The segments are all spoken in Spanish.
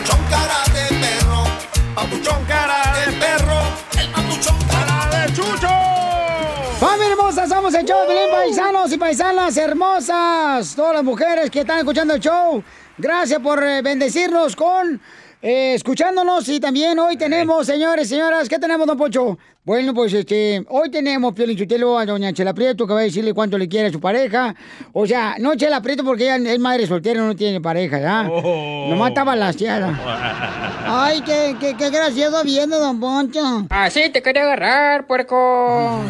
papuchón cara de perro, papuchón cara de perro, el papuchón cara de chucho. ¡Familia hermosa! Somos el show de paisanos y paisanas hermosas. Todas las mujeres que están escuchando el show. Gracias por eh, bendecirnos con eh, escuchándonos. Y también hoy tenemos, señores, señoras, ¿qué tenemos, don Pocho? Bueno, pues este, hoy tenemos Piolín Chutelo a doña Chela Prieto que va a decirle cuánto le quiere a su pareja. O sea, no Chela Prieto porque ella es madre soltera, no tiene pareja, ¿ya? Nomás está balanceada. Ay, qué, qué, qué gracioso viene, don Poncho. Así te quería agarrar, puerco.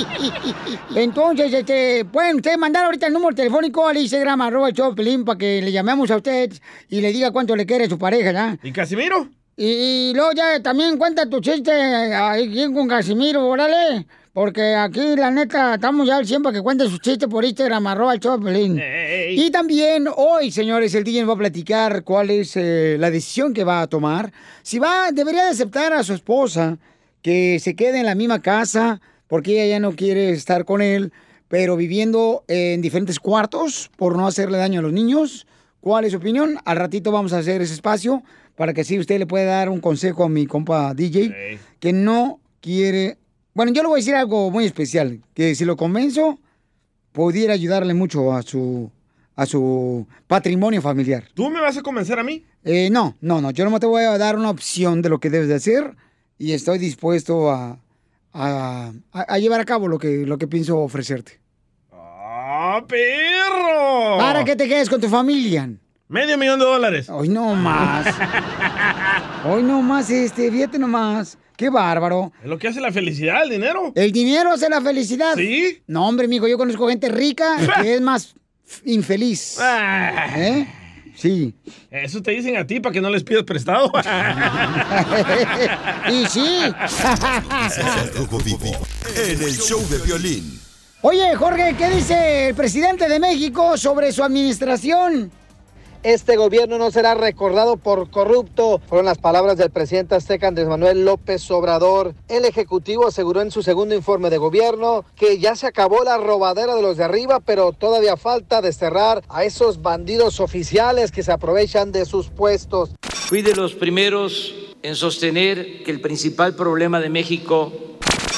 Entonces, este, pueden ustedes mandar ahorita el número telefónico al Instagram, arroba el show de Piolín, para que le llamemos a usted y le diga cuánto le quiere a su pareja, ¿ya? ¿Y Casimiro? Y, y luego ya también cuenta tu chiste aquí con Casimiro, órale. Porque aquí, la neta, estamos ya al 100 para que cuente sus chistes por Instagram, arroba el Piolín. Y también hoy, señores, el DJ nos va a platicar cuál es eh, la decisión que va a tomar. Si va, debería de aceptar a su esposa que se quede en la misma casa porque ella ya no quiere estar con él, pero viviendo en diferentes cuartos por no hacerle daño a los niños. ¿Cuál es su opinión? Al ratito vamos a hacer ese espacio para que así usted le pueda dar un consejo a mi compa DJ que no quiere... Bueno, yo le voy a decir algo muy especial, que si lo convenzo, pudiera ayudarle mucho a su, a su patrimonio familiar. ¿Tú me vas a convencer a mí? Eh, no, no, no, yo no te voy a dar una opción de lo que debes de hacer y estoy dispuesto a, a, a- a llevar a cabo lo que, lo que pienso ofrecerte. ¡Ah, perro! Para que te quedes con tu familia. Medio millón de dólares. Hoy no más. Hoy no más, este, fíjate nomás. Qué bárbaro. Es lo que hace la felicidad, el dinero. ¿El dinero hace la felicidad? Sí. No, hombre, mijo, yo conozco gente rica que es más infeliz. Ah. ¿Eh? Sí. Eso te dicen a ti para que no les pidas prestado. y sí. En el show de violín. Oye, Jorge, ¿qué dice el presidente de México sobre su administración? Este gobierno no será recordado por corrupto. Fueron las palabras del presidente azteca Andrés Manuel López Obrador. El Ejecutivo aseguró en su segundo informe de gobierno que ya se acabó la robadera de los de arriba, pero todavía falta desterrar a esos bandidos oficiales que se aprovechan de sus puestos. Fui de los primeros en sostener que el principal problema de México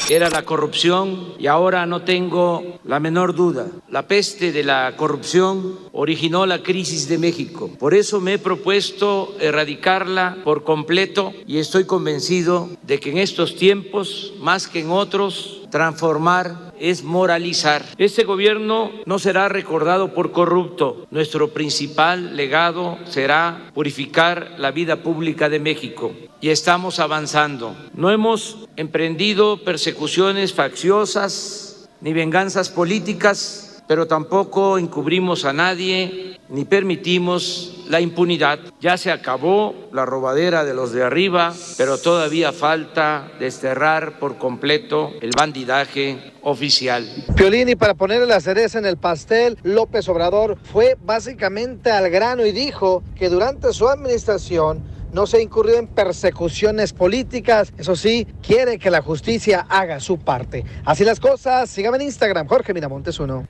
era la corrupción y ahora no tengo la menor duda. La peste de la corrupción originó la crisis de México. Por eso me he propuesto erradicarla por completo y estoy convencido de que en estos tiempos, más que en otros, transformar es moralizar. Este gobierno no será recordado por corrupto. Nuestro principal legado será purificar la vida pública de México. Y estamos avanzando. No hemos emprendido persecuciones facciosas ni venganzas políticas, pero tampoco encubrimos a nadie ni permitimos la impunidad. Ya se acabó la robadera de los de arriba, pero todavía falta desterrar por completo el bandidaje oficial. Piolín, y para ponerle la cereza en el pastel, López Obrador fue básicamente al grano y dijo que durante su administración no se incurrió en persecuciones políticas. Eso sí, quiere que la justicia haga su parte. Así las cosas, síganme en Instagram, Jorge Miramontes uno.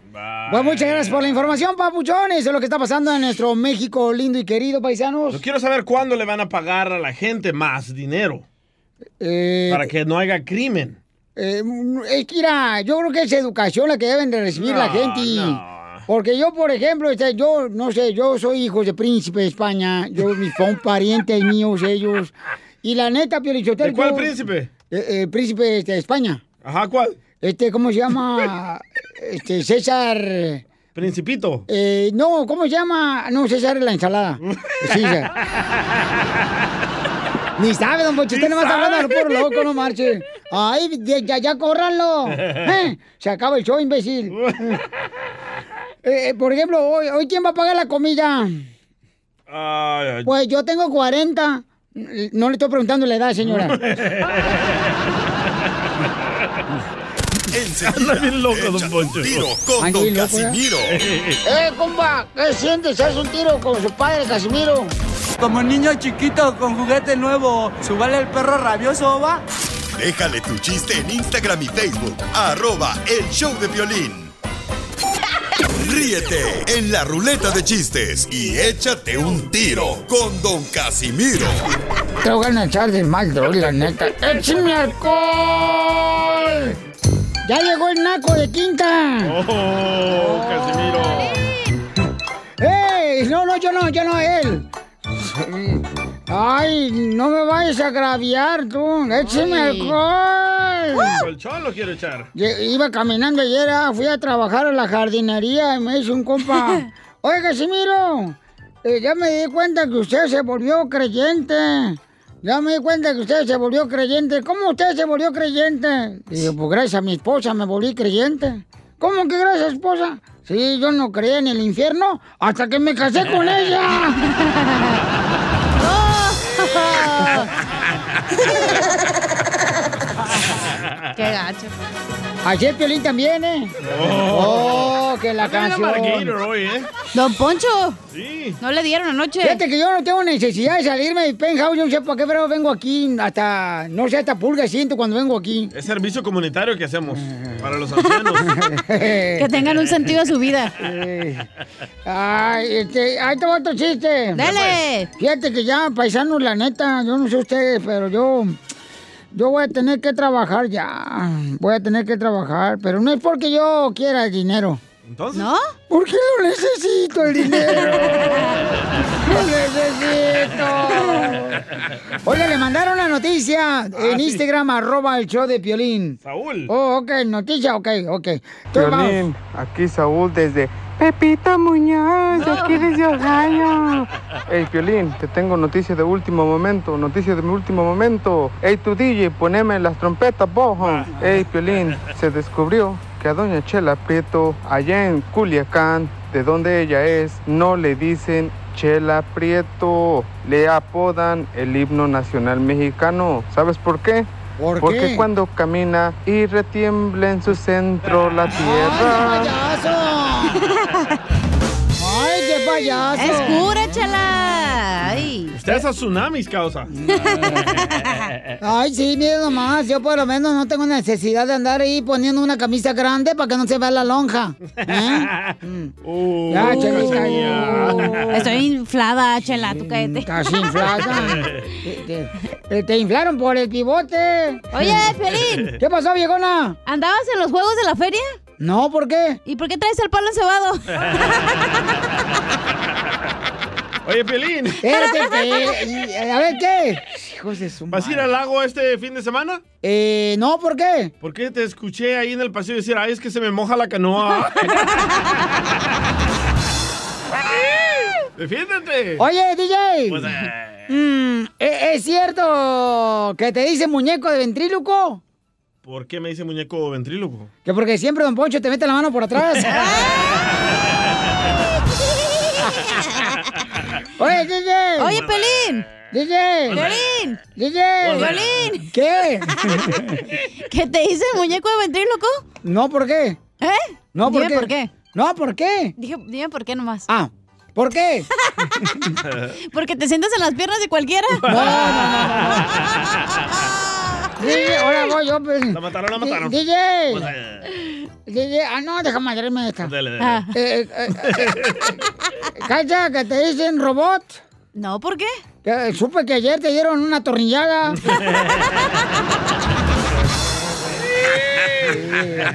Pues muchas gracias por la información, papuchones. Eso es lo que está pasando en nuestro México lindo y querido, paisanos. Yo quiero saber cuándo le van a pagar a la gente más dinero. Eh, Para que no haya crimen. eh, es que, mira, yo creo que es educación la que deben de recibir la No, gente. y- Porque yo, por ejemplo, este, yo, no sé, yo soy hijo de príncipe de España. Yo, mis son parientes míos, ellos. Y la neta, Piolichotero. ¿De cuál yo- príncipe? Eh, eh, príncipe este, de España. Ajá, ¿cuál? Este, ¿cómo se llama? este, César. Principito. Eh, no, ¿cómo se llama? No, César es la ensalada. César. Ni sabe, don Pocho, usted nomás está hablando por loco, no marche. Ay, ya, ya, córranlo. Eh, Se acaba el show, imbécil. Eh, eh, por ejemplo, hoy, hoy, ¿quién va a pagar la comida? Ay, ay. Pues yo tengo 40. No le estoy preguntando la edad, señora. Enseguida, bien loco, don Poncho. un tiro con Anda Don ¿eh? Casimiro. ¡Eh, compa! ¿Qué sientes? ¿Haz un tiro con su padre, Casimiro? Como niño chiquito con juguete nuevo, ¿subale el perro rabioso, va? Déjale tu chiste en Instagram y Facebook, arroba el show de violín. Ríete en la ruleta de chistes y échate un tiro con Don Casimiro. Te voy a echar de mal, droga, la neta. ¡Échame alcohol! ¡Ya llegó el naco de quinta! ¡Oh, Casimiro! ¡Ey! No, no, yo no, yo no, él. Ay, no me vayas a agraviar tú. Écheme Ay. alcohol. Colchón lo quiero echar. Iba caminando ayer, ah, fui a trabajar a la jardinería y me hizo un compa. Oye, Casimiro, eh, ya me di cuenta que usted se volvió creyente. Ya me di cuenta que usted se volvió creyente. ¿Cómo usted se volvió creyente? Dije, pues gracias a mi esposa me volví creyente. ¿Cómo que gracias, esposa? Sí, yo no creía en el infierno hasta que me casé con ella. Qué gacho. Ayer Piolín también, ¿eh? Oh, que la canción. hoy, ¿eh? Don Poncho. Sí. No le dieron anoche. Fíjate que yo no tengo necesidad de salirme de penthouse, yo no sé por qué, pero vengo aquí hasta, no sé, hasta pulga siento cuando vengo aquí. Es servicio comunitario que hacemos para los ancianos. Que tengan un sentido a su vida. Ay, este, ahí te va otro chiste. Dale. Fíjate que ya, paisanos, la neta, yo no sé ustedes, pero yo, yo voy a tener que trabajar ya. Voy a tener que trabajar, pero no es porque yo quiera el dinero. ¿Entonces? ¿No? Porque lo necesito el dinero. Lo necesito. Oiga, le mandaron una noticia en sí. Instagram, arroba el show de Piolín. Saúl. Oh, ok, noticia, ok, ok. Vamos. Violín, aquí Saúl desde Pepito Muñoz, aquí desde Ohio. Hey, Piolín, te tengo noticias de último momento, noticias de mi último momento. Hey, tu DJ, poneme las trompetas, bojo. Hey, Piolín, se descubrió que a doña Chela Prieto, allá en Culiacán, de donde ella es, no le dicen Chela Prieto, le apodan el himno nacional mexicano. ¿Sabes por qué? ¿Por Porque qué? cuando camina y retiembla en su centro la tierra. ¡Payaso! ¡Ay, qué payaso! Es cura, chala. Ay. Usted hace tsunamis, causa. Ay, sí, mire nomás, yo por lo menos no tengo necesidad de andar ahí poniendo una camisa grande para que no se vea la lonja. ¿eh? Uh, Ya, Chelita, Cachanilla. Estoy inflada, chela, tú cállate. Estás inflada. Te, te- te inflaron por el pivote. Oye, Piolín. ¿Qué pasó, viejona? ¿Andabas en los juegos de la feria? No, ¿por qué? ¿Y por qué traes el palo encebado? Oye, Piolín. Espérate, que- a ver, ¿qué? Hijos de su ¿Vas a ir al lago este fin de semana? Eh, no, ¿por qué? ¿Por qué te escuché ahí en el pasillo decir, ay, es que se me moja la canoa? ¡Defiéndete! Oye, DJ. Pues, eh, Mm, ¿e- ¿Es cierto que te dice muñeco de ventríloco? ¿Por qué me dice muñeco ventríloco? Que porque siempre Don Poncho te mete la mano por atrás. Oye, DJ. Oye, Pelín. DJ. Piolín. DJ. Piolín. ¿Qué? ¿Qué te dice el muñeco de ventríloco? No, ¿por qué? ¿Eh? No, ¿por Dime qué? por qué. No, ¿por qué? Dije, dime por qué nomás. Ah, ¿por qué? Porque te sientas en las piernas de cualquiera. No, no, DJ, ahora voy yo. Pues. La mataron, la mataron. DJ. Pues, eh, DJ, ah, no, déjame madrearme esta. Dale, dale. Ah. Eh, eh, Cacha, que te dicen robot. No, ¿por qué? Que, supe que ayer te dieron una atornillada.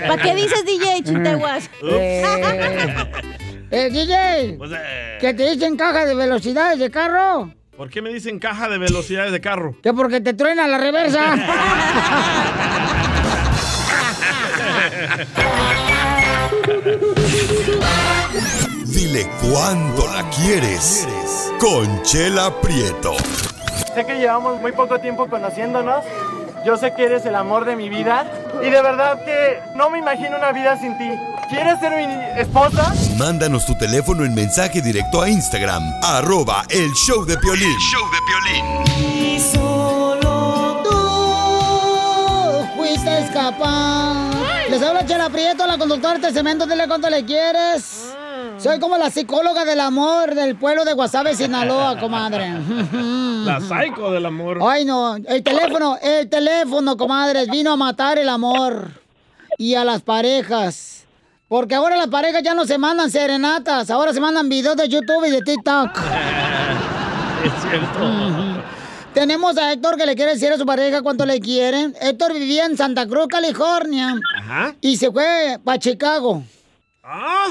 ¿Para qué dices DJ, chinteguas? Eh, eh, DJ, Pues, eh, que te dicen caja de velocidades de carro. ¿Por qué me dicen caja de velocidades de carro? Que porque te truena la reversa. Dile cuándo la quieres. Conchela Prieto. Sé que llevamos muy poco tiempo conociéndonos. Yo sé que eres el amor de mi vida. Y de verdad que no me imagino una vida sin ti. ¿Quieres ser mi esposa? Mándanos tu teléfono en mensaje directo a Instagram, arroba el show de Piolín. show de Y solo tú fuiste capaz. Les habla Chela Prieto, la conductora de este cemento. Dile cuánto le quieres. Soy como la psicóloga del amor del pueblo de Guasave, Sinaloa, comadre. La psycho del amor. Ay, no. El teléfono, el teléfono, comadres, vino a matar el amor y a las parejas. Porque ahora las parejas ya no se mandan serenatas, ahora se mandan videos de YouTube y de TikTok. Es cierto. Tenemos a Héctor que le quiere decir a su pareja cuánto le quieren. Héctor vivía en Santa Cruz, California. Ajá. Y se fue para Chicago.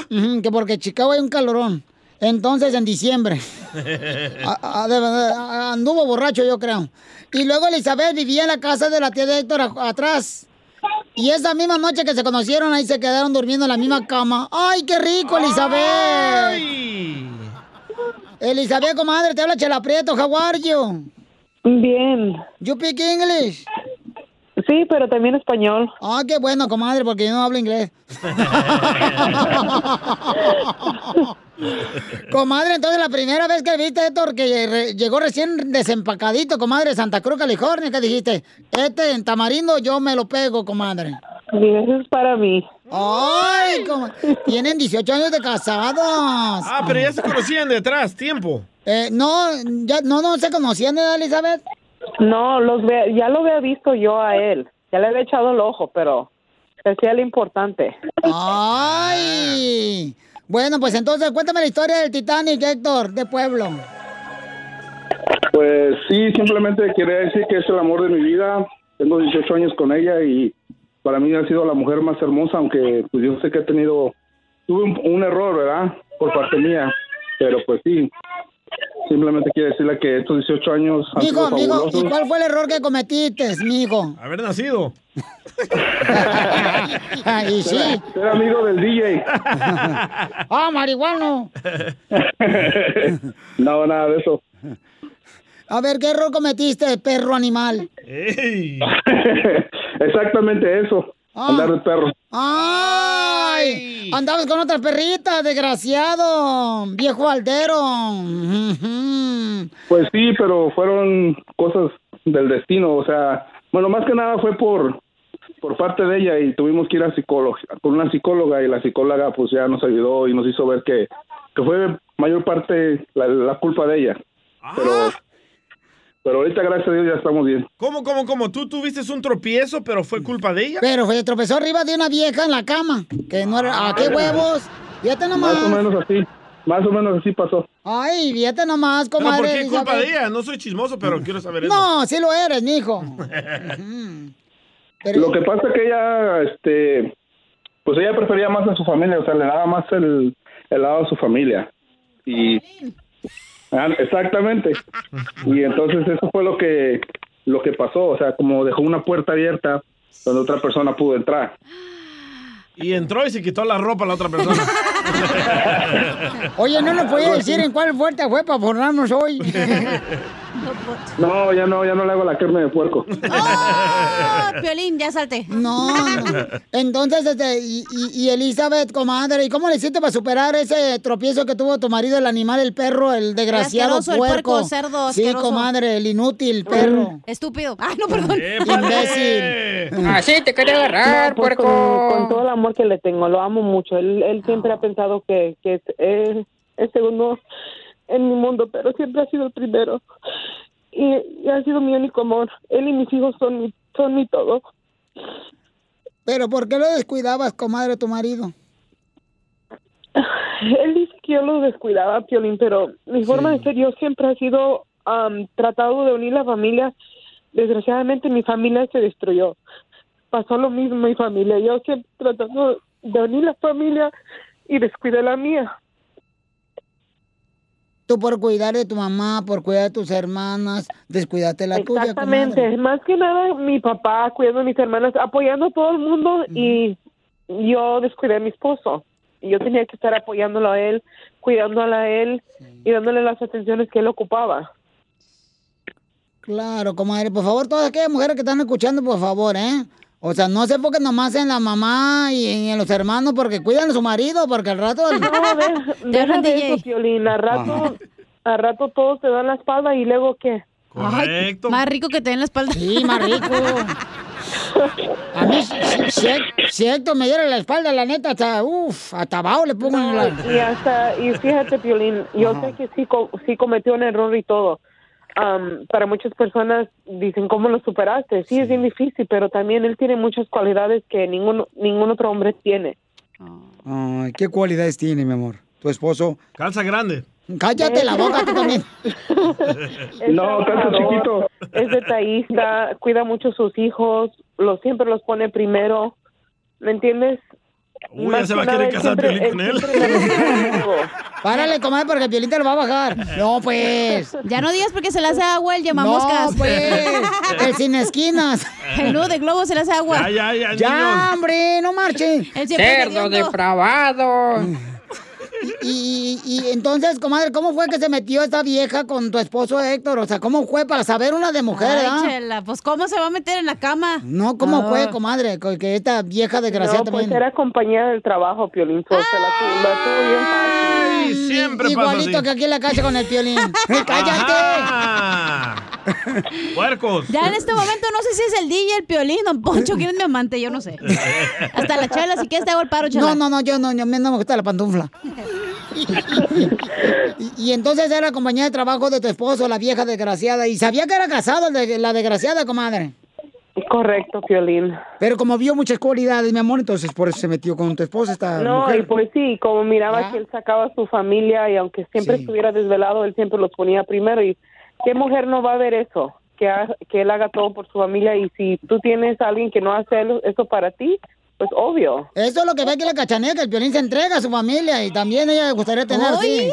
Ujú, que porque Chicago hay un calorón. Entonces, en diciembre. A- a- de verdad, a- anduvo borracho, yo creo. Y luego Elizabeth vivía en la casa de la tía de Héctor a- atrás. Y esa misma noche que se conocieron, ahí se quedaron durmiendo en la misma cama. ¡Ay, qué rico, Elizabeth! Elizabeth, comadre, te habla Chela Prieto, how are you? Bien. You speak English? Sí, pero también español. Ah, qué bueno, comadre, porque yo no hablo inglés. comadre, entonces la primera vez que viste Héctor que re- llegó recién desempacadito, comadre, de Santa Cruz, California, que dijiste, este en tamarindo yo me lo pego, comadre. Y eso es para mí. Ay, coma- tienen 18 años de casados. Ah, pero ya se conocían de atrás, tiempo. Eh, no, ya, no, no se conocían, ¿eh, Elizabeth? No, los ve- ya lo había visto yo a él. Ya le había echado el ojo, pero decía lo importante. Ay. Bueno, pues entonces cuéntame la historia del Titanic, Héctor, de pueblo. Pues sí, simplemente quería decir que es el amor de mi vida. Tengo 18 años con ella y para mí ha sido la mujer más hermosa, aunque pues yo sé que he tenido, tuve un, un error, ¿verdad? Por parte mía, pero pues sí, simplemente quiero decirle que estos 18 años han Mijo, sido mijo, ¿y cuál fue el error que cometiste, mijo? Haber nacido. Ay, sí. Ser, ser amigo del DJ. ah, marihuano. no, nada de eso. A ver, ¿qué error cometiste, perro animal? Exactamente eso, Ah. andar de perro. ¡Ay! Andabas con otra perrita, desgraciado. Viejo aldero. Pues sí, pero fueron cosas del destino, o sea, bueno, más que nada fue por por parte de ella y tuvimos que ir a psicólogo, con una psicóloga y la psicóloga pues ya nos ayudó y nos hizo ver que, que fue mayor parte la, la culpa de ella. Pero pero ahorita gracias a Dios ya estamos bien. ¿Cómo, cómo, cómo? ¿Tú tuviste un tropiezo, pero fue culpa de ella? Pero fue, tropezó arriba de una vieja en la cama. Que no era. ¿A qué huevos? Fíjate nomás. Más o menos así, más o menos así pasó. Ay, fíjate nomás, ¿Pero comadre. por qué culpa de ella? No soy chismoso, pero quiero saber eso. No, sí lo eres, mijo. Lo que pasa es que ella, este, pues ella prefería más a su familia, o sea, le daba más el, el lado a su familia. Y Ah, exactamente. Y entonces eso fue lo que lo que pasó, o sea, como dejó una puerta abierta donde otra persona pudo entrar. Y entró y se quitó la ropa a la otra persona. Oye, ¿no nos podía decir en cuál fuerte fue para formarnos hoy? No, ya no, ya no le hago la carne de puerco. ¡Oh, Piolín, ya salte. No, no. Entonces, este, y, y- y Elizabeth, comadre, ¿y cómo le hiciste para superar ese tropiezo que tuvo tu marido, el animal, el perro, el desgraciado el puerco? puerco, cerdo Sí, comadre, el inútil perro. Estúpido. Ay, no, perdón. Imbécil. Así te quería agarrar, No, pues, puerco. con, con todo el amor que le tengo, lo amo mucho. Él, él siempre ha pensado que, que es, es, es segundo en mi mundo, pero siempre ha sido el primero. Y, y ha sido mi único amor. Él y mis hijos son mi, son mi todo. Pero ¿por qué lo descuidabas, comadre, tu marido? Él dice que yo lo descuidaba, Piolín, pero mi forma de ser yo siempre ha sido am, tratado de unir la familia. Desgraciadamente mi familia se destruyó. Pasó lo mismo mi familia. Yo siempre tratando de unir la familia y descuidé la mía. Tú por cuidar de tu mamá, por cuidar de tus hermanas, descuidaste la tuya, Exactamente. Más que nada mi papá cuidando a mis hermanas, apoyando a todo el mundo y yo descuidé a mi esposo. Y yo tenía que estar apoyándolo a él, cuidándolo a él y dándole las atenciones que él ocupaba. Claro, comadre, por favor, todas aquellas mujeres que están escuchando, por favor, ¿eh? O sea, no se enfoquen nomás en la mamá y en los hermanos porque cuidan a su marido, porque al rato... No, de- deja de eso, Piolín. A rato, a rato todos te dan la espalda y luego qué. Ay, más rico que te den la espalda. Sí, más rico. A mí, si, si- Héctor me diera la espalda, la neta, hasta, uff, hasta abajo le pongo en la... Y hasta, y fíjate, Piolín, yo sé que sí, co- sí cometió un error y todo. Am, para muchas personas dicen, ¿cómo lo superaste? Sí, es bien difícil, pero también él tiene muchas cualidades que ningún, ningún otro hombre tiene. Ay, ¿qué cualidades tiene, mi amor? Tu esposo. Calza grande. Cállate la boca tú también. No, tanto trabajador, chiquito. Es detallista, cuida mucho a sus hijos, los siempre los pone primero. ¿Me entiendes? Uy, ya se va a querer casar siempre- Piolín con él. Párale, comadre, porque el Piolín te lo va a bajar. No, pues. Ya no digas porque se le hace agua el llamamoscas. No, pues. El sin esquinas. El nudo de globo se le hace agua. Ya, ya, ya, Ya, niños. hombre, no marchen. Siempre Cerdo hediondo. Y, y, y entonces, comadre, ¿cómo fue que se metió esta vieja con tu esposo Héctor? O sea, ¿cómo fue para saber una de mujer, Ay, ah? chela, pues ¿cómo se va a meter en la cama? No, ¿cómo Ah. fue, comadre? Co- Que esta vieja desgraciada No, pues también. era compañera del trabajo, Piolín. so, se la, la tuvo bien fácil. Ay, siempre pasa Igualito así. que aquí en la casa con el Piolín. ¡Cállate! Ajá. Puercos. Ya en este momento no sé si es el DJ, el piolín, don Poncho, quién es mi amante, yo no sé. Hasta la chela, si quieres te hago el paro, chela. No, no, no, yo no, yo, a mí no me gusta la pantufla. y, y entonces era compañía de trabajo de tu esposo, la vieja desgraciada, y sabía que era casado el de- la desgraciada, comadre. Correcto, Piolín. Pero como vio muchas cualidades, mi amor, entonces por eso se metió con tu esposa esta No, mujer. y pues sí, como miraba Ya. que él sacaba a su familia y aunque siempre Sí. estuviera desvelado, él siempre los ponía primero. ¿Y qué mujer no va a ver eso? Que, ha- que él haga todo por su familia y si tú tienes a alguien que no hace eso para ti, pues obvio. Eso es lo que ve que la cachanea, que el violín se entrega a su familia y también ella le gustaría tener así.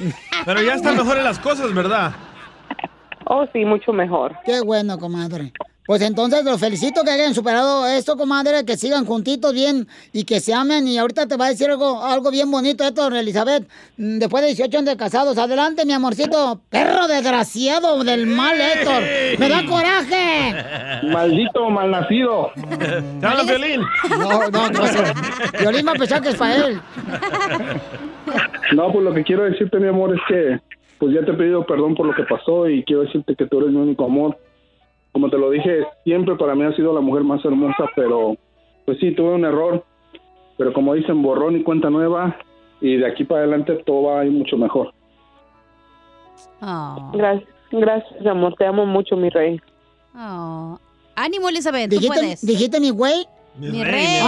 Pero ya están mejores las cosas, ¿verdad? Oh, sí, mucho mejor. Qué bueno, comadre. Pues entonces los felicito que hayan superado esto, comadre, que sigan juntitos bien y que se amen. Y ahorita te va a decir algo, algo bien bonito esto, Elizabeth. Mm, Después de 18 años de casados. Adelante, mi amorcito. Perro desgraciado del mal, Héctor. ¡Me da coraje! Maldito malnacido. Te habla Violín. No, no, ¿qué pasó? Violín va a pensar que es para él. No, pues lo que quiero decirte, mi amor, es que pues ya te he pedido perdón por lo que pasó y quiero decirte que tú eres mi único amor. Como te lo dije, siempre para mí ha sido la mujer más hermosa, pero pues sí, tuve un error. Pero como dicen, borrón y cuenta nueva y de aquí para adelante todo va a ir mucho mejor. Oh, Gracias, gracias, amor. Te amo mucho, mi rey. oh. Ánimo, Elizabeth, tú ¿Dijiste, puedes. ¿Dijiste mi güey? Mi No, mi rey,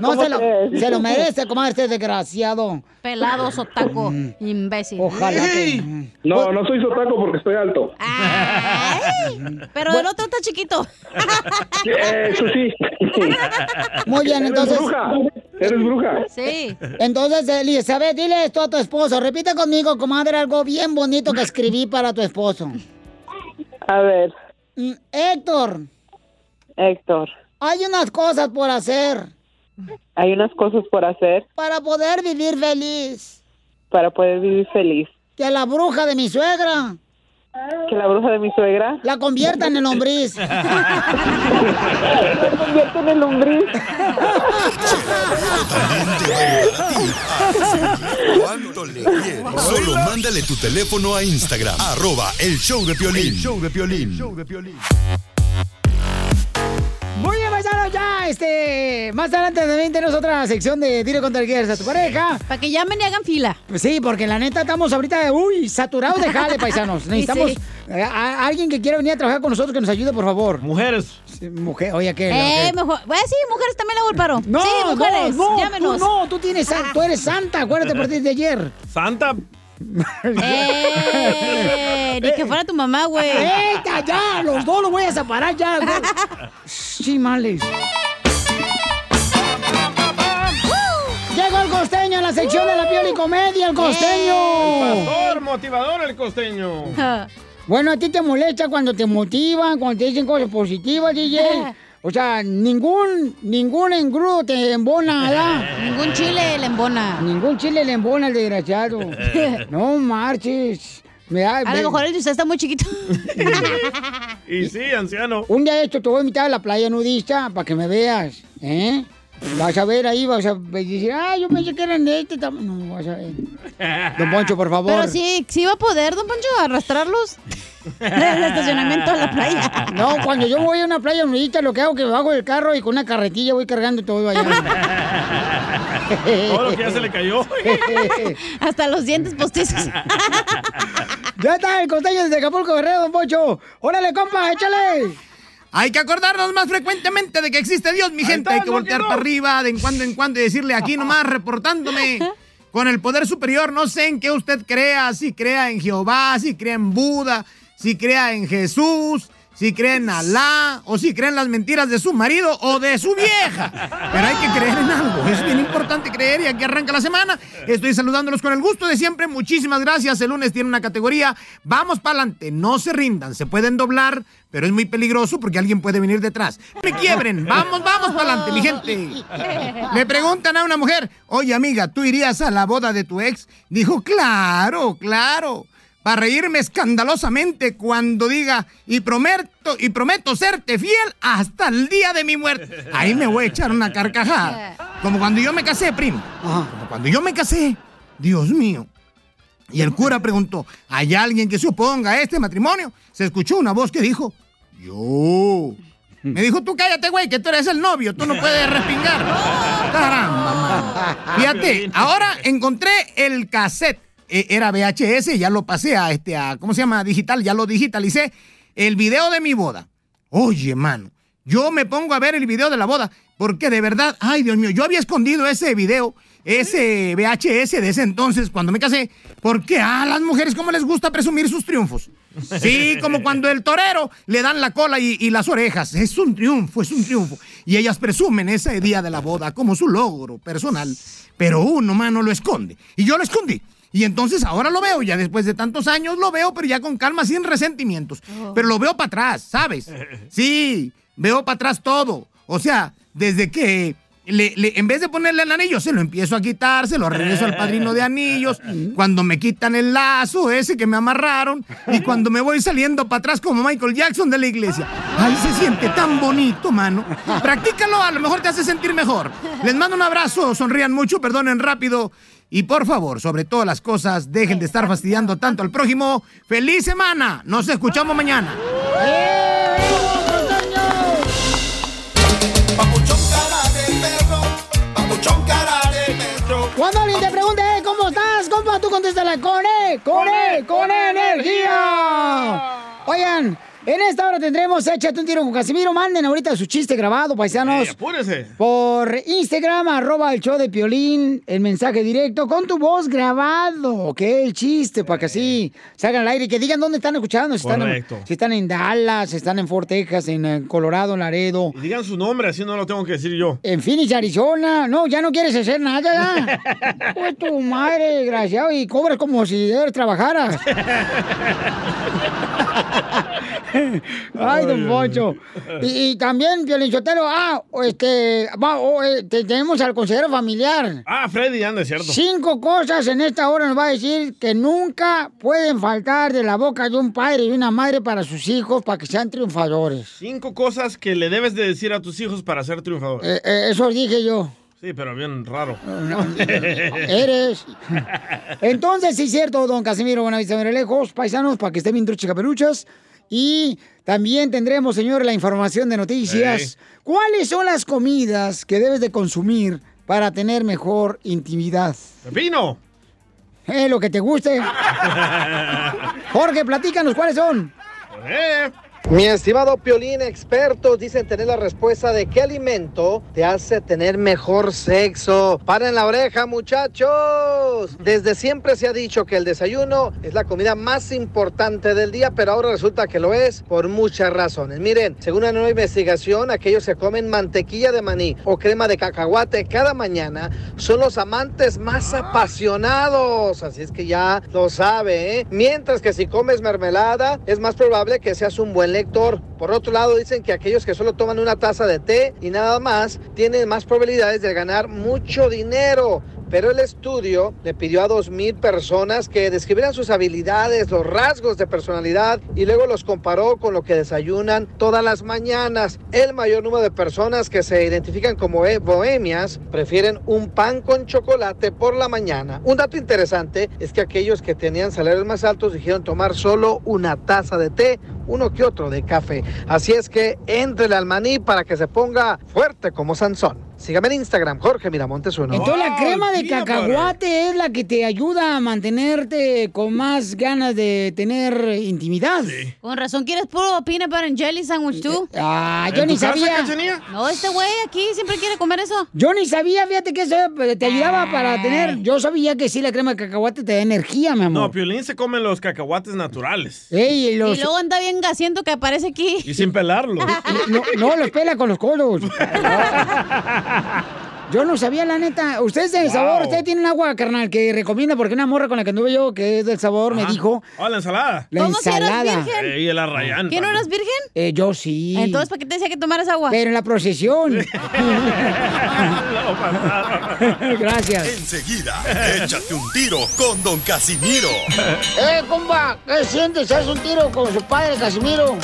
No, ¿cómo se lo, se lo merece, comadre, este desgraciado. Pelado, sotaco, imbécil. Ojalá que... No, no soy sotaco porque estoy alto. Ay, pero el otro está chiquito. Eso sí. Muy bien, entonces... Eres bruja. Eres bruja. Sí. Entonces, Elizabeth, dile esto a tu esposo. Repite conmigo, comadre, algo bien bonito que escribí para tu esposo. A ver, Mm, Héctor, Héctor, Hay unas cosas por hacer Hay unas cosas por hacer para poder vivir feliz. para poder vivir feliz. Que la bruja de mi suegra Que la bruja de mi suegra la convierta en el lombriz. la convierta en el lombriz. ¿Cuánto le quieres? Solo mándale tu teléfono a Instagram, arroba el show de Piolín. show de Piolín. Muy ya, este, más adelante también tenemos otra sección de tiro contra el a tu pareja. Para que llamen y hagan fila. Sí, porque la neta estamos ahorita, uy, saturados de jale, paisanos. Sí, Necesitamos sí. eh, a, a alguien que quiera venir a trabajar con nosotros que nos ayude, por favor. Mujeres. mujer, oye, ¿qué? Eh, mejor. Bueno, sí, mujeres también le hago el paro. No, sí, mujeres, no, no, llámenos. tú no, tú tienes, tú eres santa, acuérdate a partir de ayer. Santa. Eh, ni que fuera tu mamá, güey. ¡Eita, ya! Los dos los voy a separar ya. güey. Males. Llegó el costeño en la sección de la piel y comedia, el costeño. El pastor, motivador, el costeño. Bueno, a ti te molesta cuando te motivan, cuando te dicen cosas positivas, DJ. O sea, ningún, ningún engrudo te embona, ¿verdad? Ningún chile le embona. Ningún chile le embona el desgraciado. No marches. A lo mejor el de usted está muy chiquito. Y sí, anciano. Un día de esto te voy a invitar a la playa nudista para que me veas, ¿eh? Vas a ver ahí, vas a decir, ah, yo pensé que eran de este tamaño. No, vas a ver. Don Poncho, por favor. Pero sí, sí va a poder, don Poncho, arrastrarlos del estacionamiento a la playa. No, cuando yo voy a una playa nudista, lo que hago es que me bajo del carro y con una carretilla voy cargando todo allá. Todo lo que ya se le cayó. Hasta los dientes postizos. ya está el costeño desde Acapulco Guerrero, Don Poncho. Órale, compa, échale. Hay que acordarnos más frecuentemente de que existe Dios, mi gente. Hay que voltear para arriba de en cuando en cuando y decirle aquí nomás reportándome con el poder superior. No sé en qué usted crea, si crea en Jehová, si crea en Buda, si crea en Jesús, si cree en Alá o si cree en las mentiras de su marido o de su vieja. Pero hay que creer en algo. Es bien importante creer y aquí arranca la semana. Estoy saludándolos con el gusto de siempre. Muchísimas gracias. El lunes tiene una categoría. Vamos para adelante. No se rindan. Se pueden doblar, pero es muy peligroso porque alguien puede venir detrás. Me quiebren. Vamos, vamos para adelante, mi gente. Le preguntan a una mujer, oye amiga, ¿tú irías a la boda de tu ex? Dijo, claro, claro. Para reírme escandalosamente cuando diga, y prometo, y prometo serte fiel hasta el día de mi muerte. Ahí me voy a echar una carcajada. Como cuando yo me casé, primo. Como cuando yo me casé. Dios mío. Y el cura preguntó, ¿hay alguien que se oponga a este matrimonio? Se escuchó una voz que dijo, yo. Me dijo, tú cállate, güey, que tú eres el novio, tú no puedes respingar. Caramba, mano. Fíjate, ahora encontré el cassette. Eh, Era VHS, ya lo pasé a este, a, ¿cómo se llama? Digital, ya lo digitalicé. El video de mi boda. Oye, mano, yo me pongo a ver el video de la boda, porque de verdad, ay, Dios mío, yo había escondido ese video, ese VHS de ese entonces, cuando me casé, porque a las mujeres, ¿cómo les gusta presumir sus triunfos? Sí, como cuando el torero le dan la cola y, y las orejas. Es un triunfo, es un triunfo. Y ellas presumen ese día de la boda como su logro personal. Pero uno, mano, lo esconde. Y yo lo escondí. Y entonces ahora lo veo, ya después de tantos años lo veo, pero ya con calma, sin resentimientos. Pero lo veo para atrás, ¿sabes? Sí, veo para atrás todo. O sea, desde que le- le- en vez de ponerle el anillo, se lo empiezo a quitar, se lo regreso al padrino de anillos. Cuando me quitan el lazo ese que me amarraron. Y cuando me voy saliendo para atrás como Michael Jackson de la iglesia. Ay, se siente tan bonito, mano. Practícalo, a lo mejor te hace sentir mejor. Les mando un abrazo, sonrían mucho, perdonen rápido. Y por favor, sobre todas las cosas, dejen de estar fastidiando tanto al prójimo. ¡Feliz semana! Nos escuchamos mañana. Papuchón cara de perro. Cuando alguien te pregunte, "Eh, ¿cómo estás? compa? Tú contéstala con E, con E, con energía. Oigan, en esta hora tendremos Échate un tiro con Casimiro. Manden ahorita su chiste grabado, paisanos. Apúrese. Por Instagram, arroba el show de Piolín, el mensaje directo con tu voz grabado, ¿ok? El chiste, para que así salgan al aire y que digan dónde están escuchando. Si están, en, Correcto. si están en Dallas, si están en Fort Texas, en eh, Colorado, en Laredo. Y digan su nombre, así no lo tengo que decir yo. En Phoenix, Arizona. No, ya no quieres hacer nada, ya. Pues tu madre, desgraciado, y cobras como si de trabajaras. Ay, don Poncho. Y, y también, Violinchotelo, ah, este, va, tenemos al consejero familiar. Ah, Freddy, anda, es cierto. Cinco cosas en esta hora nos va a decir que nunca pueden faltar de la boca de un padre y una madre para sus hijos para que sean triunfadores. Cinco cosas que le debes de decir a tus hijos para ser triunfador. Eh, eh, eso dije yo. Sí, pero bien raro. Eres. Entonces, sí es cierto, don Casimiro Buenavista lejos, paisanos, para que estén bien truchas caperuchas. Y también tendremos, señor, la información de noticias. ¿Cuáles son las comidas que debes de consumir para tener mejor intimidad? ¡Pepino! Eh, lo que te guste. Jorge, platícanos, ¿cuáles son? Mi estimado Piolín, expertos dicen tener la respuesta de qué alimento te hace tener mejor sexo. Paren la oreja, muchachos. Desde siempre se ha dicho que el desayuno es la comida más importante del día, pero ahora resulta que lo es por muchas razones. Miren, según una nueva investigación, aquellos que comen mantequilla de maní o crema de cacahuate cada mañana son los amantes más apasionados. Así es que ya lo sabe, ¿eh? Mientras que si comes mermelada, es más probable que seas un buen lector. Por otro lado, dicen que aquellos que solo toman una taza de té y nada más tienen más probabilidades de ganar mucho dinero. Pero el estudio le pidió a 2.000 personas que describieran sus habilidades, los rasgos de personalidad y luego los comparó con lo que desayunan todas las mañanas. El mayor número de personas que se identifican como eh, bohemias prefieren un pan con chocolate por la mañana. Un dato interesante es que aquellos que tenían salarios más altos dijeron tomar solo una taza de té, uno que otro de café. Así es que entrele al maní para que se ponga fuerte como Sansón. Sígame en Instagram, Jorge Miramontes uno. Entonces la crema de cacahuate es la que te ayuda a mantenerte con más ganas de tener intimidad. Con razón, ¿quieres puro peanut butter and jelly sandwich tú? Ah, yo ni sabía. No, este güey aquí siempre quiere comer eso. Yo ni sabía, fíjate que eso eh, te ayudaba para tener. Yo sabía que sí, la crema de cacahuate te da energía, mi amor. No, Piolín se come los cacahuates naturales. Ey, y los- Y luego anda bien gasiento que aparece aquí. Y sin pelarlos. No, no, los pela con los codos. Yo no sabía, la neta. Usted es del Wow. sabor, usted tiene un agua, carnal, que recomienda, porque una morra con la que anduve yo, que es del sabor, me dijo. Oh, la ensalada. La ¿Cómo que eras ensalada. virgen? Ey, la Rayán. ¿Que no eras virgen? Eh, yo sí. Entonces, ¿para qué te decía que tomaras agua? Pero en la procesión. Gracias. Enseguida, échate un tiro con Don Casimiro. ¡Eh, compa! ¿Qué sientes? ¿Haz un tiro con su padre, Casimiro?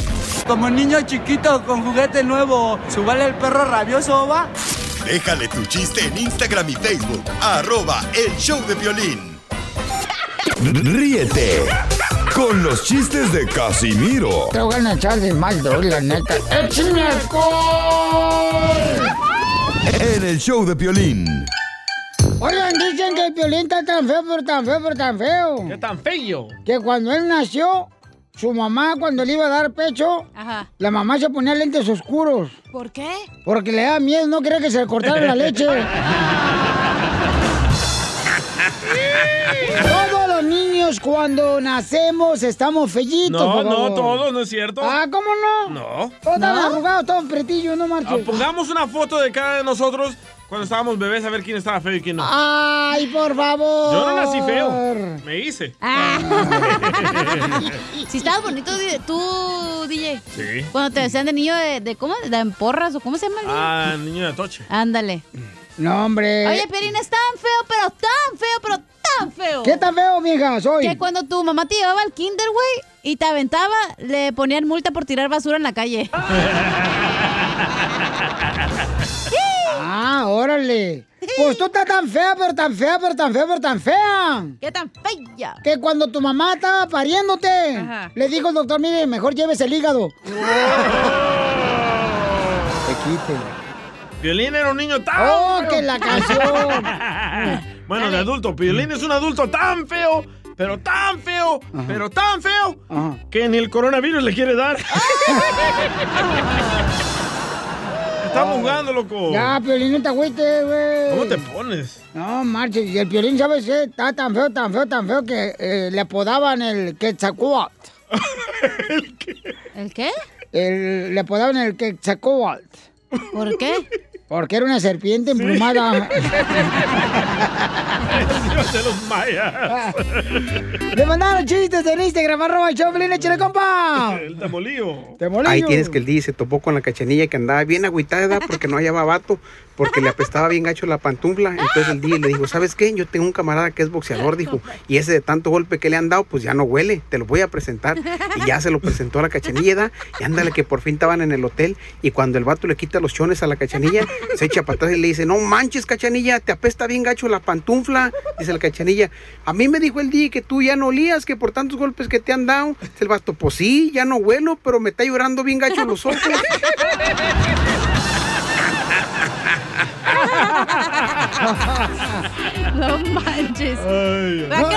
Como niño chiquito con juguete nuevo, ¿subale el perro rabioso, va? Déjale tu chiste en Instagram y Facebook. Arroba El Show de Violín. Ríete con los chistes de Casimiro Te voy a echar de mal, la neta. ¡Échame en el Show de Violín. Oigan, dicen que el violín está tan feo, pero tan feo, pero tan feo. ¿Qué tan feo? Que cuando él nació, su mamá, cuando le iba a dar pecho, Ajá. la mamá se ponía lentes oscuros. ¿Por qué? Porque le daba miedo, no quería que se le cortara la leche. Todos los niños cuando nacemos estamos fellitos. No, por no, todos, ¿no es cierto? Ah, ¿cómo no? No. Todos ¿No? arrugados, todos pretillos, no Ah, marches. pongamos una foto de cada de nosotros cuando estábamos bebés a ver quién estaba feo y quién no. Ay, por favor. Yo no nací feo. Me hice. Ah. si estabas bonito tú, DJ. Sí. Cuando te decían de niño de, de ¿cómo? ¿De emporras o cómo se llama? el niño? Ah, niño de Atoche. Ándale. No, hombre. Oye, Pierín es tan feo, pero tan feo, pero tan feo. ¿Qué tan feo, vieja? Soy. Que cuando tu mamá te llevaba al kinder, güey, y te aventaba, le ponían multa por tirar basura en la calle. Ah, órale. Pues tú estás tan fea, pero tan fea, pero tan fea, pero tan fea. ¿Qué tan fea? Que cuando tu mamá estaba pariéndote, Ajá. le dijo el doctor, mire, mejor lleves el hígado. Te quite. Piolín era un niño tan ¡Oh, feo. que la canción! bueno, de adulto. Piolín es un adulto tan feo, pero tan feo, pero tan feo, Ajá. que ni el coronavirus le quiere dar. Estamos jugando, loco. Ya, Piolín, no te agüites, güey. ¿Cómo te pones? No, marches. Y el Piolín, ¿sabes qué? Está tan feo, tan feo, tan feo que eh, le apodaban el Quetzalcóatl. ¿El qué? El, le apodaban el Quetzalcóatl. ¿Por qué? Porque era una serpiente emplumada. Dios de los mayas. Le mandaron chistes en Instagram, arroba el Choplin, échale, compa. El tamolío. Ahí tienes que el día se topó con la cachanilla que andaba bien agüitada porque no hallaba vato, porque le apestaba bien gacho la pantufla. Entonces el día le dijo, ¿sabes qué? Yo tengo un camarada que es boxeador, dijo, y ese de tanto golpe que le han dado, pues ya no huele, te lo voy a presentar. Y ya se lo presentó a la cachanilla, ¿da? y ándale que por fin estaban en el hotel, y cuando el vato le quita los chones a la cachanilla, se echa para atrás y le dice, no manches, cachanilla, te apesta bien gacho la pantufla. Dice la cachanilla, a mí me dijo el día que tú ya no olías, que por tantos golpes que te han dado. Dice el vato, pues sí, ya no huelo, pero me está llorando bien gacho los ojos. No manches. ¿Verdad que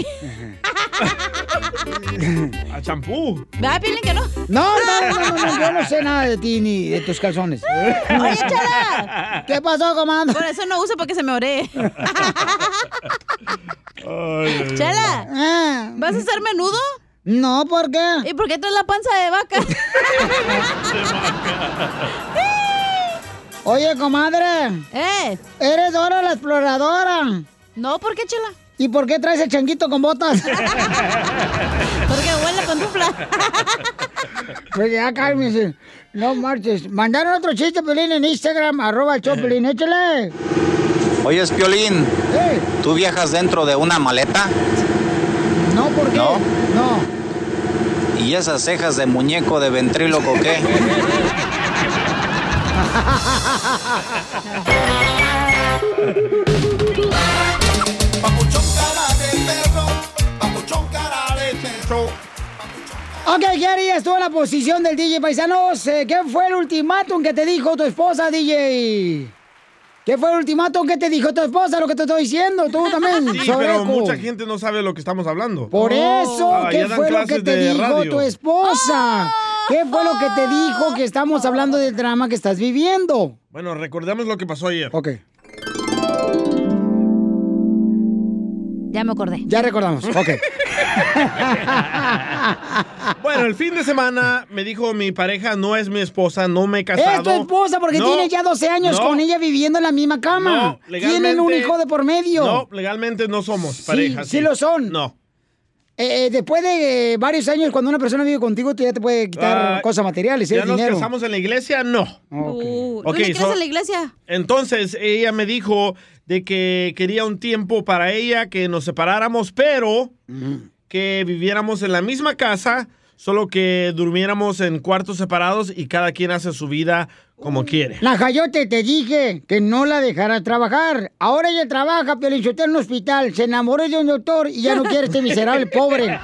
A champú. ¿Verdad, Piolín, que no? No, no, no, no, no, yo no sé nada de ti ni de tus calzones. Oye, Chala. ¿Qué pasó, comando? Por eso no uso porque se me ore. Chela, ¿vas a hacer menudo? No, ¿por qué? ¿Y por qué traes la panza de vaca? Oye, comadre. ¿Eh? ¿Eres Dora la exploradora? No, ¿por qué, chela? ¿Y por qué traes el changuito con botas? Porque huele con dupla. Pues ya cálmese. No marches. Mandaron otro chiste, Pelín, en Instagram, arroba el Choplin, échale. Oye, Piolín, ¿tú viajas dentro de una maleta? No, ¿por qué? No. No. ¿Y esas cejas de muñeco de ventríloco qué? Ok, ¿qué harías tú en la posición del DJ Paisanos? Eh, ¿Qué fue el ultimátum que te dijo tu esposa, DJ? ¿Qué fue el ultimátum que te dijo tu esposa? Lo que te estoy diciendo, tú también, Sí, pero mucha gente no sabe lo que estamos hablando. Por eso, Ah, ¿qué fue lo que te dijo radio. tu esposa? ¿Qué fue lo que te dijo que estamos hablando del drama que estás viviendo? Bueno, recordemos lo que pasó ayer. Ok. Ya me acordé. Ya recordamos, ok. Bueno, el fin de semana me dijo mi pareja no es mi esposa, no me he casado. Es tu esposa porque No, tienes ya 12 años no, con ella viviendo en la misma cama. No, Tienen un legalmente- hijo de por medio. No, legalmente no somos pareja. sí lo son. No. Eh, eh, después de eh, varios años, cuando una persona vive contigo, tú ya te puede quitar Ah, cosas materiales, ¿eh? ¿Ya nos dinero. casamos en la iglesia? No. Uh, ¿Tú so- en la iglesia? Entonces ella me dijo de que quería un tiempo para ella, que nos separáramos, pero que viviéramos en la misma casa, solo que durmiéramos en cuartos separados y cada quien hace su vida como quiere. La Jayote te dije que no la dejara trabajar. Ahora ella trabaja, pero en un hospital. Se enamoró de un doctor y ya no quiere este miserable pobre. Eh,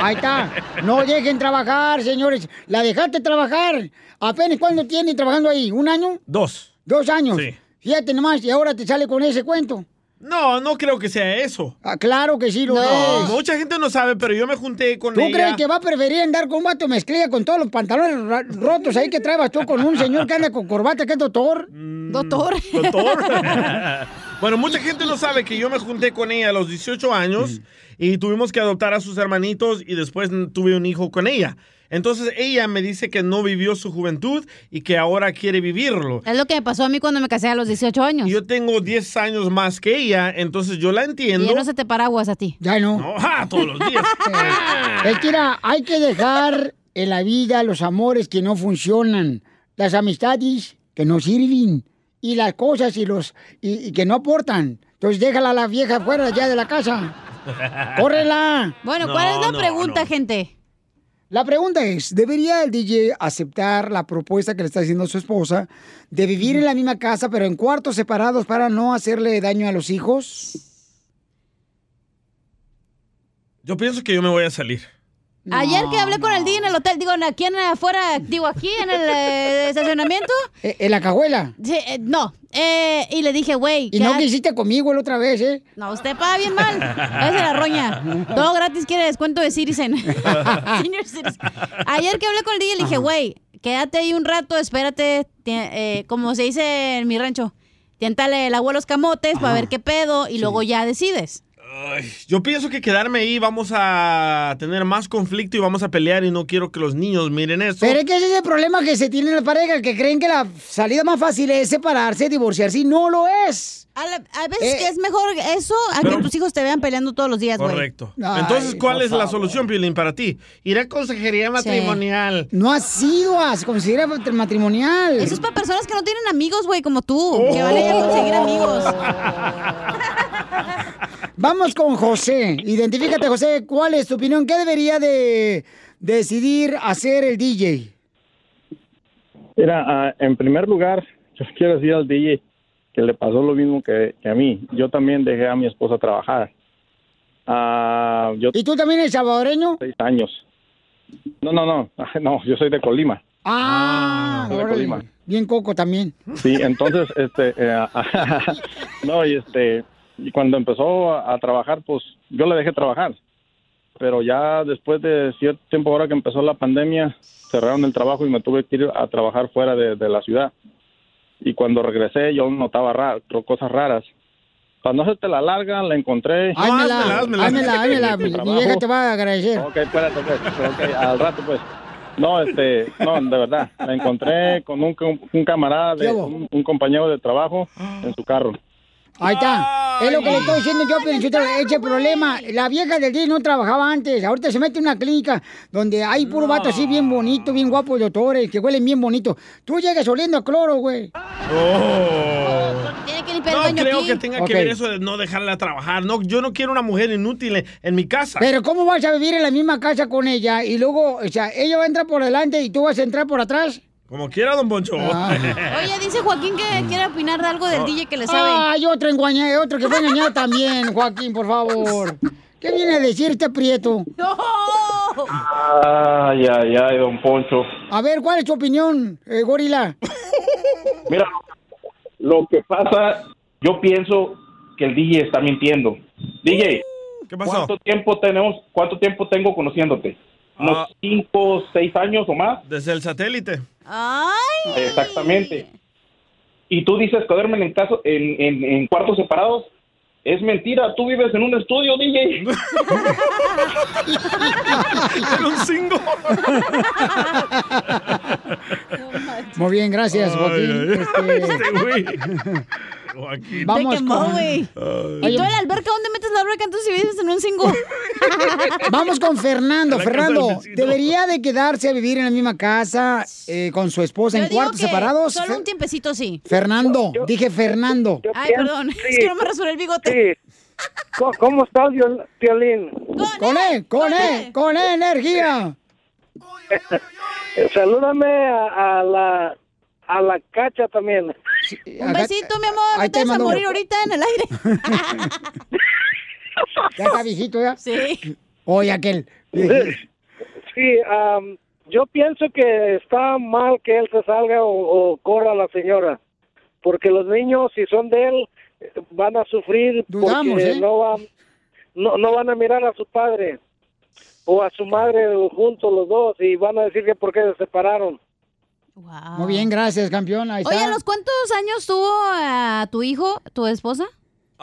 Ahí está. No dejen trabajar, señores. La dejaste trabajar. ¿Apenas cuándo tiene trabajando ahí? ¿Un año? Dos. ¿Dos años? Sí. Fíjate nomás, y ahora te sale con ese cuento. No, no creo que sea eso. Ah, claro que sí lo No, es. mucha gente no sabe, pero yo me junté con ¿Tú ella. crees que va a preferir andar con un vato mezclilla con todos los pantalones rotos ahí que traebas tú con un señor que anda con corbata que es doctor? Doctor. Doctor. bueno, mucha gente no sabe que yo me junté con ella a los 18 años y tuvimos que adoptar a sus hermanitos y después tuve un hijo con ella. Entonces ella me dice que no vivió su juventud y que ahora quiere vivirlo. Es lo que me pasó a mí cuando me casé a los 18 años. Yo tengo 10 años más que ella, entonces yo la Y entiendo. ya no se te paraguas a ti. Ya no. No, ah, todos los días. Es que mira, hay que dejar en la vida los amores que no funcionan, las amistades que no sirven y las cosas y los y, y que no aportan. Entonces déjala a la vieja fuera ya de la casa. ¡Córrela! Bueno, ¿cuál es la pregunta, gente? La pregunta es, ¿debería el DJ aceptar la propuesta que le está haciendo su esposa de vivir en la misma casa pero en cuartos separados para no hacerle daño a los hijos? Yo pienso que yo me voy a salir. Ayer que hablé con el DJ en el hotel, digo, aquí en afuera, digo, aquí en el eh, estacionamiento. Eh, ¿En la cajuela? Sí, eh, no. Eh, y le dije, güey. Y ¿qué no quisiste conmigo la otra vez, ¿eh? No, usted paga bien mal. Es de la roña. Todo gratis quiere descuento de Citizen. Senior Citizen. Ayer que hablé con el DJ, le dije, güey, quédate ahí un rato, espérate. eh, como se dice en mi rancho, tiéntale el agua a los camotes para ver qué pedo y luego ya decides. Yo pienso que quedarme ahí vamos a tener más conflicto y vamos a pelear y no quiero que los niños miren eso. Pero es que ese es el problema que se tiene en la pareja, que creen que la salida más fácil es separarse, divorciarse, y no lo es. A, la- a veces que es mejor eso a Pero- que tus hijos te vean peleando todos los días, güey. Correcto. Entonces, ¿cuál es la solución, Piolín, para ti? Ir a consejería matrimonial. No ha sido, se considera matrimonial. Eso es para personas que no tienen amigos, güey, como tú, que van a ir a conseguir amigos. Vamos con José. Identifícate, José. ¿Cuál es tu opinión? ¿Qué debería de decidir hacer el DJ? Mira, ah, en primer lugar, yo quiero decir al DJ que le pasó lo mismo que, que a mí. Yo también dejé a mi esposa trabajar. Ah, yo ¿Y tú también eres salvadoreño? seis años. No, no, no, no, yo soy de Colima. Ah, soy de. Colima. bien coco también. Sí, entonces, este, eh, no, y este, y cuando empezó a, a trabajar, pues yo le dejé trabajar. Pero ya después de cierto tiempo, ahora que empezó la pandemia, cerraron el trabajo y me tuve que ir a trabajar fuera de, de la ciudad. Y cuando regresé, yo notaba ra- cosas raras. Para no hacerte la larga, la encontré. Házmela, házmela, házmela. Mi, vieja te va a agradecer. Ok, espérate, pues, ok, al rato, pues. No, este, no, de verdad, la encontré con un, un camarada, de, un, un compañero de trabajo en su carro. Ahí está. Es lo que le estoy diciendo yo, pero ese problema. La vieja del DJ no trabajaba antes. Ahorita se mete en una clínica donde hay puro vato así bien bonito, bien guapo, doctores, que huelen bien bonito. Tú llegas oliendo a cloro, güey. Tiene que limpiar No el baño creo aquí. que tenga que ver eso de no dejarla trabajar. No, yo no quiero una mujer inútil en- en mi casa. Pero ¿cómo vas a vivir en la misma casa con ella y luego, o sea, ella va a entrar por delante y tú vas a entrar por atrás? Como quiera, don Poncho. Ah. Oye, dice Joaquín que quiere opinar de algo del DJ que le sabe. Ay, otro engañado, otro que fue engañado también, Joaquín, por favor. ¿Qué viene a decir este prieto? Ay, ay, ay, don Poncho. A ver, ¿cuál es tu opinión, eh, gorila? Mira, lo que pasa, yo pienso que el DJ está mintiendo. DJ, ¿Qué pasó? ¿cuánto tiempo tenemos, cuánto tiempo tengo conociéndote? ¿Unos Ah. cinco, seis años o más? Desde el satélite. Ay. Exactamente. Y tú dices que duermen en, caso, en, en, en cuartos separados. Es mentira, tú vives en un estudio, DJ. en un single. Muy bien, gracias, Joaquín. Este, Joaquín. Vamos Te quemó, con- güey. ¿Y Oye, tú en la alberca? ¿Dónde metes la alberca entonces si vives en un single? Vamos con Fernando. Fernando. ¿debería de quedarse a vivir en la misma casa eh, con su esposa Yo en cuartos separados? Solo un tiempecito sí. Fernando, dije Fernando. Ay, perdón. Es que no me rasuré el bigote. ¿Cómo, cómo estás, Viol- Violín? Con él, con él, con él, energía. Eh, Salúdame a, a la a la cacha también. Un besito, mi amor. Ahí No te te vas a mando- morir ahorita en el aire. Ya está viejito ya. Sí. Oye, aquel. Sí, am, yo pienso que está mal que él se salga o, o corra a la señora, porque los niños, si son de él, van a sufrir Dudamos, porque ¿eh? no, van, no, no van a mirar a su padre o a su madre juntos los dos y van a decir que por qué se separaron. Muy bien, gracias, campeón. Ahí Oye, está. ¿a los cuántos años tuvo a tu hijo, tu esposa?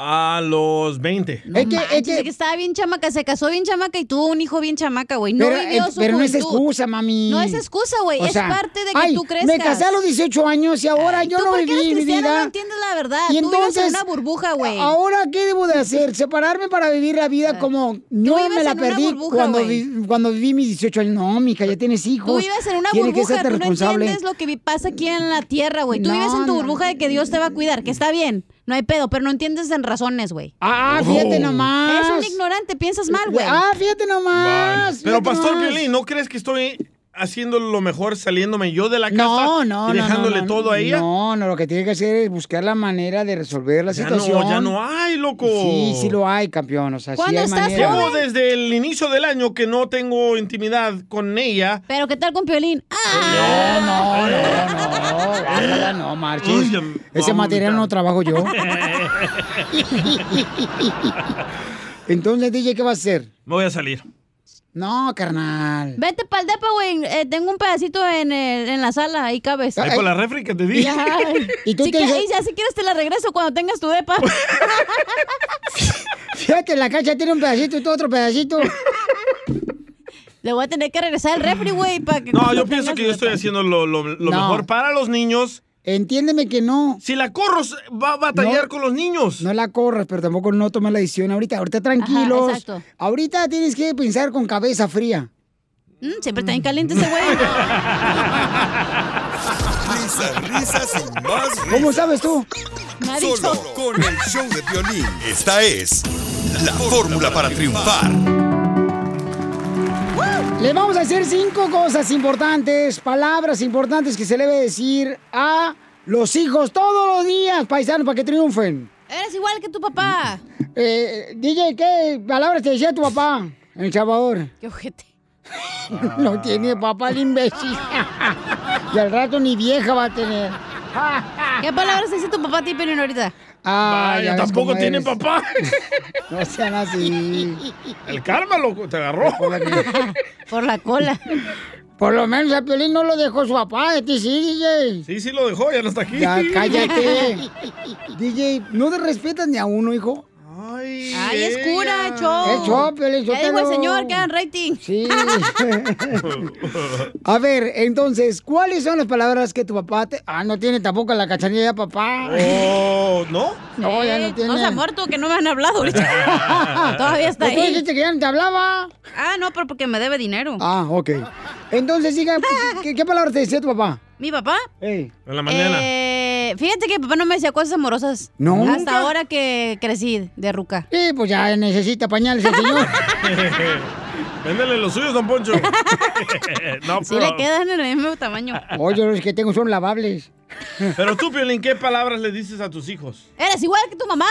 A los 20. No manches, de que estaba bien chamaca, se casó bien chamaca y tuvo un hijo bien chamaca, güey. No pero, vivió eh, su pero no es excusa, mami. No es excusa, güey. Es sea, parte de que ay, tú crezcas. Me casé a los 18 años y ahora yo tú no viví eres mi vida. no entiendes la verdad. Y Tú entonces, en una burbuja, güey. Ahora, ¿qué debo de hacer? ¿Separarme para vivir la vida como no vives me la perdí burbuja, cuando, vi- cuando viví mis 18 años? No, mija, ya tienes hijos. Tú vives en una Tienes que burbuja, serte tú no responsable. entiendes lo que pasa aquí en la tierra, güey. Tú No, vives en tu burbuja de que Dios te va a cuidar, que está bien, no hay pedo, pero no entiendes en razones, güey. Ah, fíjate nomás. Eres un ignorante, piensas mal, güey. Ah, fíjate nomás. Pero, fíjate Pastor nomás. Piolín, ¿no crees que estoy haciendo lo mejor saliéndome yo de la casa No, no, y dejándole no, no, todo a ella? No, no, lo que tiene que hacer es buscar la manera de resolver la Ya situación. no, ya no hay, loco. Sí, sí lo hay, campeón. O sea, sí hay manera. Llevo desde el inicio del año que no tengo intimidad con ella. Pero ¿qué tal con Piolín? Ah, No, no, no, no, no, marches. Ese material no trabajo yo. Entonces, DJ, ¿qué va a hacer? Me voy a salir. No, carnal. Vete pa'l depa, güey. Eh, tengo un pedacito en, el- en la sala, ahí cabes. Ahí con la refri que te di. Ya. ¿Y tú si te dices- ya si quieres te la regreso cuando tengas tu depa. Fíjate, la cacha tiene un pedacito y tú otro pedacito. Le voy a tener que regresar el refri, güey, para que... No, yo pienso que yo estoy haciendo lo, lo- lo No. mejor para los niños. Entiéndeme que no. Si la corro, va a batallar No. con los niños. No la corras, pero tampoco no tomes la decisión ahorita. Ahorita tranquilos. exacto. ahorita tienes que pensar con cabeza fría. Mm, siempre está bien caliente ese güey. Risas, risas y más risas. ¿Cómo sabes tú? Solo con el show de violín. Esta es la fórmula para triunfar. Le vamos a decir cinco cosas importantes, palabras importantes que se le debe decir a los hijos todos los días, paisanos, para que triunfen. Eres igual que tu papá. Eh, DJ, ¿qué palabras te decía tu papá en El Salvador? Qué ojete. No tiene papá el imbécil. y al rato ni vieja va a tener. ¿Qué palabras dice tu papá a ti, Pelín, ahorita? Ah, Vaya, tampoco tiene eres. papá. No sean así. El karma, loco, te agarró. Por la cola. Por lo menos a Piolín no lo dejó su papá, de ti sí, DJ. Sí, sí lo dejó, ya no está aquí. Ya, cállate. DJ, no te respetas ni a uno, hijo. Ay, Ay, es cura, show. Es show, Piolín, Ya dijo el señor que hagan rating. Sí. A ver, entonces, ¿cuáles son las palabras que tu papá te... Ah, no tiene tampoco la cachanilla papá. Oh, ¿no? No, ya no tiene. No se ha muerto, que no me han hablado ahorita. Todavía está Pues tú ahí. dijiste que ya no te hablaba. Ah, no, pero porque me debe dinero. Ah, ok. Entonces, diga, ¿qué, qué palabras te decía tu papá? ¿Mi papá? En la mañana. Eh, fíjate que papá no me decía cosas amorosas. No. Hasta ¿Nunca? ahora que crecí de ruca. Sí, pues ya necesita pañales el señor. Véndele los suyos, don Poncho. no, Sí pero, le quedan en el mismo tamaño. Oye, los que tengo son lavables. Pero tú, Piolín, ¿qué palabras le dices a tus hijos? Eres igual que tu mamá.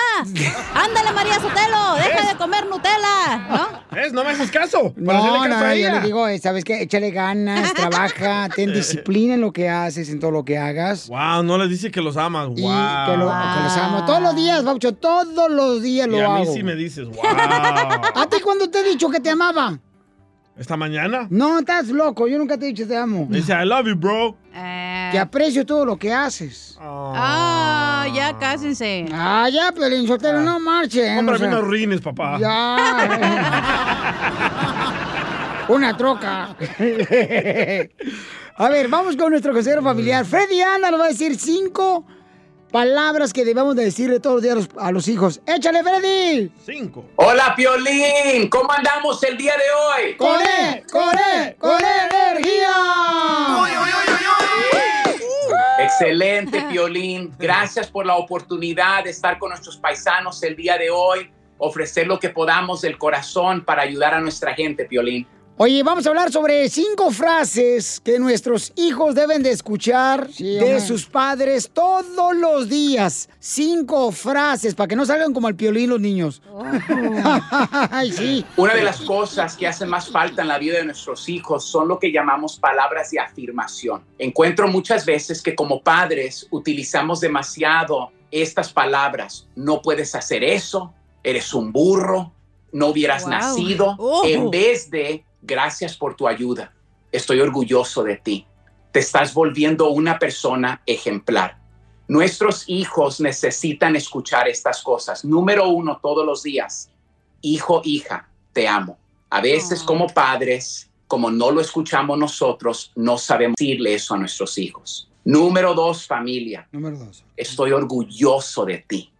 Ándale, María Sotelo. Deja de comer Nutella. ¿No? ¿Ves? No me haces caso. Para No, caso a yo le digo, eh, ¿sabes qué? Échale ganas, trabaja, ten disciplina en lo que haces, en todo lo que hagas. Wow, no les dice que los amas. Wow. Y que, lo, que los amo. Todos los días, Baucho, todos los días Y lo a mí hago. sí me dices, wow. ¿A ti cuándo te he dicho que te amaba? ¿Esta mañana? No, estás loco, yo nunca te he dicho te amo. Me dice, I love you, bro. Eh, Que aprecio todo lo que haces. Ah, ya cásense. Ah, ya, Pelín Sotelo, no marchen. Cómprame o sea, unos rines, papá. Ya. Una troca. A ver, vamos con nuestro consejero familiar. Freddy Anda nos va a decir cinco palabras que debemos de decirle todos los días a los, a los hijos. ¡Échale, Freddy! Cinco. Hola Piolín, ¿cómo andamos el día de hoy? ¡Con él! ¡Con él! ¡Con energía! Excelente Piolín, gracias por la oportunidad de estar con nuestros paisanos el día de hoy, ofrecer lo que podamos del corazón para ayudar a nuestra gente, Piolín. Oye, vamos a hablar sobre cinco frases que nuestros hijos deben de escuchar de sus padres todos los días. Cinco frases para que no salgan como el piolín los niños. Ay, sí. Una de las cosas que hacen más falta en la vida de nuestros hijos son lo que llamamos palabras de afirmación. Encuentro muchas veces que como padres utilizamos demasiado estas palabras. No puedes hacer eso, eres un burro, no hubieras Wow. nacido, Oh. en vez de gracias por tu ayuda, estoy orgulloso de ti. Te estás volviendo una persona ejemplar. Nuestros hijos necesitan escuchar estas cosas. Número uno, todos los días. Hijo, hija, te amo. A veces como padres, como no lo escuchamos nosotros, no sabemos decirle eso a nuestros hijos. Número dos, familia. Número dos. Estoy orgulloso de ti.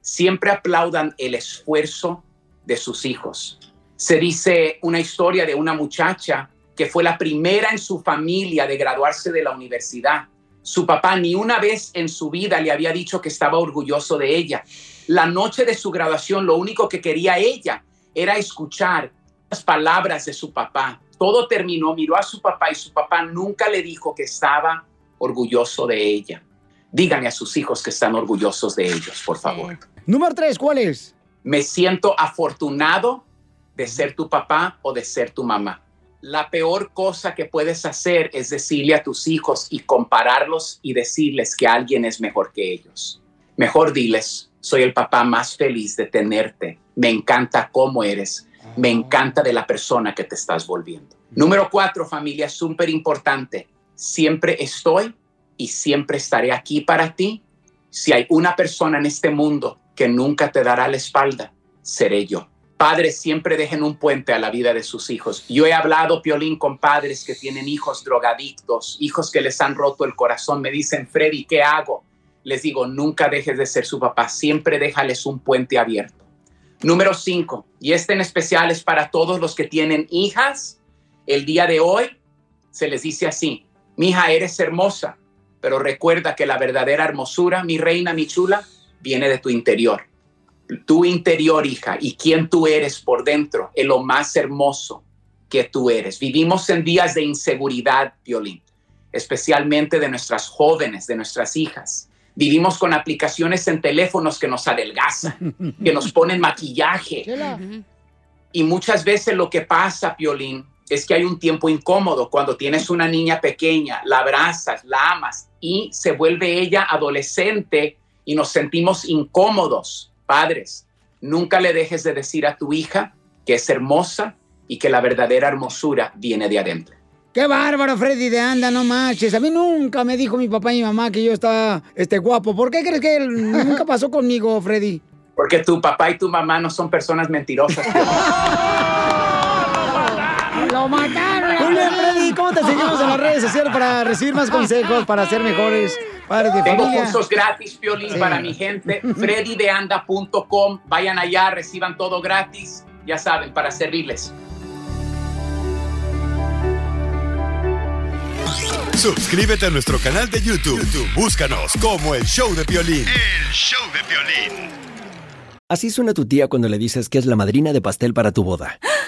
Siempre aplaudan el esfuerzo de sus hijos. Se dice una historia de una muchacha que fue la primera en su familia de graduarse de la universidad. Su papá ni una vez en su vida le había dicho que estaba orgulloso de ella. La noche de su graduación, lo único que quería ella era escuchar las palabras de su papá. Todo terminó, miró a su papá y su papá nunca le dijo que estaba orgulloso de ella. Díganle a sus hijos que están orgullosos de ellos, por favor. Número tres, ¿cuál es? Me siento afortunado de ser tu papá o de ser tu mamá. La peor cosa que puedes hacer es decirle a tus hijos y compararlos y decirles que alguien es mejor que ellos. Mejor diles, soy el papá más feliz de tenerte. Me encanta cómo eres. Me encanta de la persona que te estás volviendo. Número cuatro, familia, súper importante. Siempre estoy y siempre estaré aquí para ti. Si hay una persona en este mundo que nunca te dará la espalda, seré yo. Padres siempre dejen un puente a la vida de sus hijos. Yo he hablado, Piolín, con padres que tienen hijos drogadictos, hijos que les han roto el corazón. Me dicen, Freddy, ¿qué hago? Les digo, nunca dejes de ser su papá, siempre déjales un puente abierto. Número cinco, y este en especial es para todos los que tienen hijas. El día de hoy se les dice así, mi hija, eres hermosa, pero recuerda que la verdadera hermosura, mi reina, mi chula, viene de tu interior. Tu interior, hija, y quién tú eres por dentro, es lo más hermoso que tú eres. Vivimos en días de inseguridad, Violín, especialmente de nuestras jóvenes, de nuestras hijas. Vivimos con aplicaciones en teléfonos que nos adelgazan, que nos ponen maquillaje. Y muchas veces lo que pasa, Piolín, es que hay un tiempo incómodo cuando tienes una niña pequeña, la abrazas, la amas y se vuelve ella adolescente y nos sentimos incómodos. Padres, nunca le dejes de decir a tu hija que es hermosa y que la verdadera hermosura viene de adentro. Qué bárbaro, Freddy de anda, no manches. A mí nunca me dijo mi papá y mi mamá que yo estaba este, guapo. ¿Por qué crees que él nunca pasó conmigo, Freddy? Porque tu papá y tu mamá no son personas mentirosas. ¡Lo mataron! Bien, Freddy. ¿Cómo te seguimos en las redes sociales para recibir más consejos, para ser mejores padres de Tengo familia? cursos gratis, Piolín, Sí. para mi gente. freddydeanda.com. Vayan allá, reciban todo gratis. Ya saben, para servirles. Suscríbete a nuestro canal de YouTube. YouTube, Búscanos como el show de violín. El show de violín. Así suena tu tía cuando le dices que es la madrina de pastel para tu boda.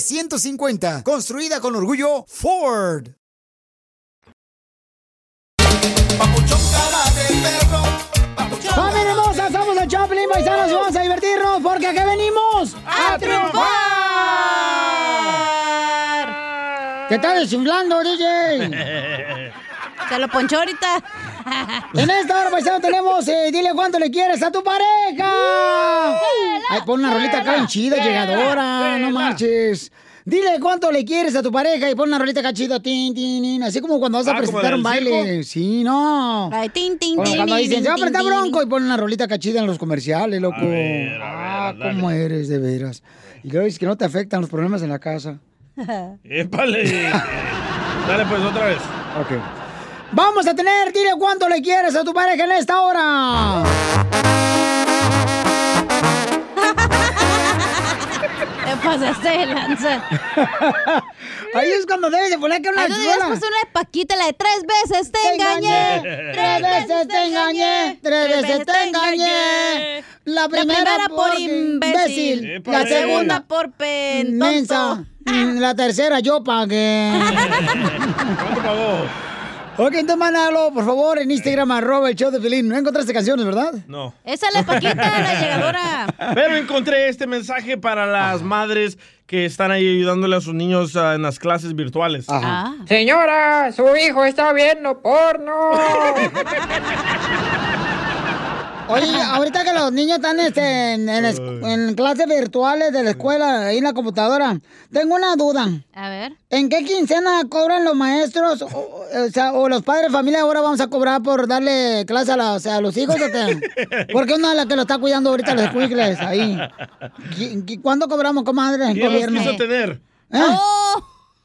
F-150, construida con orgullo Ford. ¡Familia hermosa! Somos el Choplin Paisanos y vamos a divertirnos porque aquí venimos ¡A triunfar! ¡Te está desinflando, DJ! Se lo ponchó ahorita. En esta hora, paisano, tenemos eh, Dile cuánto le quieres a tu pareja. Ay, pon una rolita acá chida, llegadora, no marches. Dile cuánto le quieres a tu pareja y pon una rolita acá chida, tin, tin, tin, así como cuando vas a Ah, ¿como presentar un baile. circo? Sí, no. Ay, tin, tin, tin, cuando dicen, se va a apretar bronco y pon una rolita cachida en los comerciales, loco. ah, cómo eres, de veras. Y luego dices que no te afectan los problemas en la casa. ¡Épale! Dale pues otra vez. Ok. Vamos a tener, dile cuánto le quieres a tu pareja en esta hora. Te pasaste de lanza. Ahí es cuando debes de poner que una Ahí chuela. puesto una de Paquita, la de tres veces te engañé. Tres veces te engañé, tres veces te engañé. La primera, por imbécil. La segunda por pen. mensa. La tercera yo pagué. ¿Cuánto pagó? Ok, entonces mándalo, por favor, en Instagram, arroba el show de Pelín. No encontraste canciones, ¿verdad? No. Esa es la Paquita, la llegadora. Pero encontré este mensaje para las madres que están ahí ayudándole a sus niños ah, en las clases virtuales. Ah. Señora, su hijo está viendo porno. Oye, ahorita que los niños están este, en, en es- en clases virtuales de la escuela, ahí en la computadora, tengo una duda. A ver. ¿En qué quincena cobran los maestros o, o sea, o los padres de familia ahora vamos a cobrar por darle clase a, la- o sea, a los hijos? ¿o qué? Porque una es la que lo está cuidando ahorita los escuincles ahí. ¿Qui- qui- ¿Cuándo cobramos, comadre, en ¿Quién los gobierno? quiso tener? ¿Eh?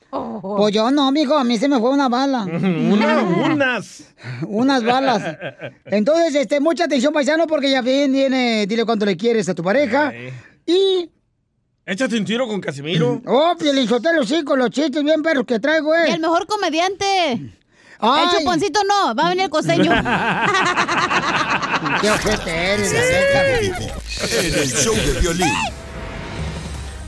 Pues yo no, mijo, a mí se me fue una bala. Una, unas. Unas balas. Entonces, este, mucha atención, paisano, porque ya bien viene, dile cuánto le quieres a tu pareja. Y Échate un tiro con Casimiro. Oh, Pielizotelo, sí, con los chistes bien perros que traigo, eh. El mejor comediante. Ay. El chuponcito no, va a venir el costeño. Qué ojete eres, la neta. En el show de violín.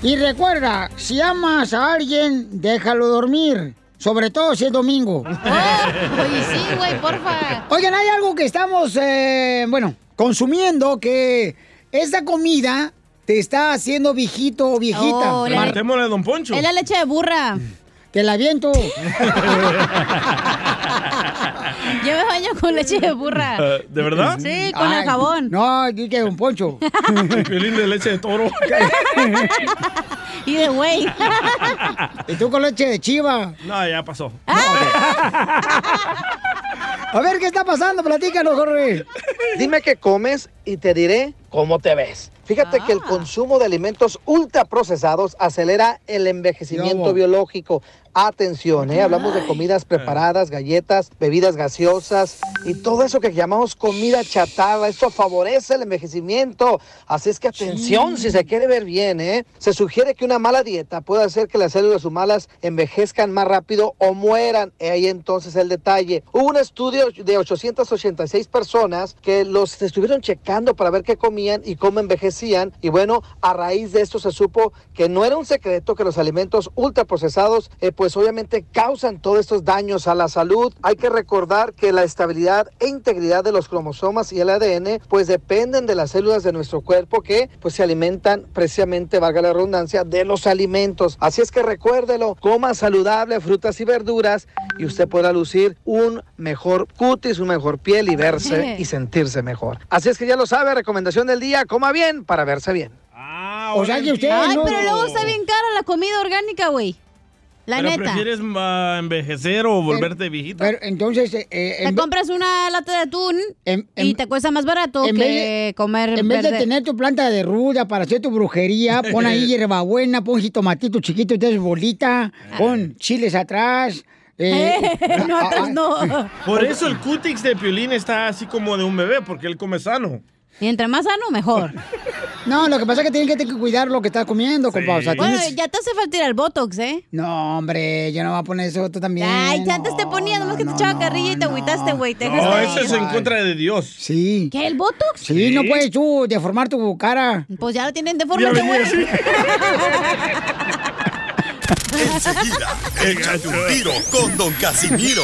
Y recuerda, si amas a alguien, déjalo dormir. Sobre todo si es domingo. Oye, sí, güey, porfa. Oigan, hay algo que estamos, eh, bueno, consumiendo que esta comida te está haciendo viejito o viejita. Oh, la- Martémosle a Don Poncho. Es la leche de burra. Te la aviento. Yo me baño con leche de burra. Eh, ¿De verdad? Sí, con Ay, el jabón. No, di que Don Poncho. Violín de leche de toro. Y de güey. y tú con leche de chiva. No, ya pasó. A ver, ¿qué está pasando? Platícanos, Jorge. Dime qué comes y te diré cómo te ves. Fíjate que el consumo de alimentos ultraprocesados acelera el envejecimiento biológico. Atención, ¿eh? hablamos de comidas preparadas, galletas, bebidas gaseosas y todo eso que llamamos comida chatarra. Esto favorece el envejecimiento. Así es que atención si se quiere ver bien. ¿eh? Se sugiere que una mala dieta puede hacer que las células humanas envejezcan más rápido o mueran. Ahí entonces el detalle. Hubo un estudio de 886 personas que los estuvieron checando para ver qué comían y cómo envejecían. Y bueno, a raíz de esto se supo que no era un secreto que los alimentos ultraprocesados, eh, pues obviamente causan todos estos daños a la salud. Hay que recordar que la estabilidad e integridad de los cromosomas y el ADN, pues dependen de las células de nuestro cuerpo que pues se alimentan precisamente, valga la redundancia, de los alimentos. Así es que recuérdelo, coma saludable, frutas y verduras y usted podrá lucir un mejor cutis, una mejor piel y verse y sentirse mejor. Así es que ya lo sabe, recomendación del día, coma bien para verse bien. O sea que usted Ay, no- pero luego está bien cara la comida orgánica, güey. La ¿Pero neta. prefieres ah, envejecer o volverte viejito? Pero entonces, eh, eh, Te en, compras una lata de atún en- y te cuesta más barato en que vez de- comer en vez de tener tu planta de ruda para hacer tu brujería, pon ahí hierbabuena, pon jitomatito chiquito, entonces bolita, pon chiles atrás. eh, no, ah, atrás no. Por eso el cutix de Piolín está así como de un bebé, porque él come sano. Y entre más sano, mejor. No, lo que pasa es que tienes que cuidar lo que estás comiendo, compa. O sea, Bueno, ya te hace falta ir al Botox, ¿eh? No, hombre, yo no voy a poner eso tú también. Ay, ya antes te ponía, nomás que te echaba carrilla y te agüitaste, güey. Te No, dejaste eso es en contra de Dios. Sí. ¿Qué, el Botox? Sí, no puedes tú deformar tu cara. Pues ya lo tienen Ya deformado, venía güey. así. Enseguida, échate un tiro con Don Casimiro.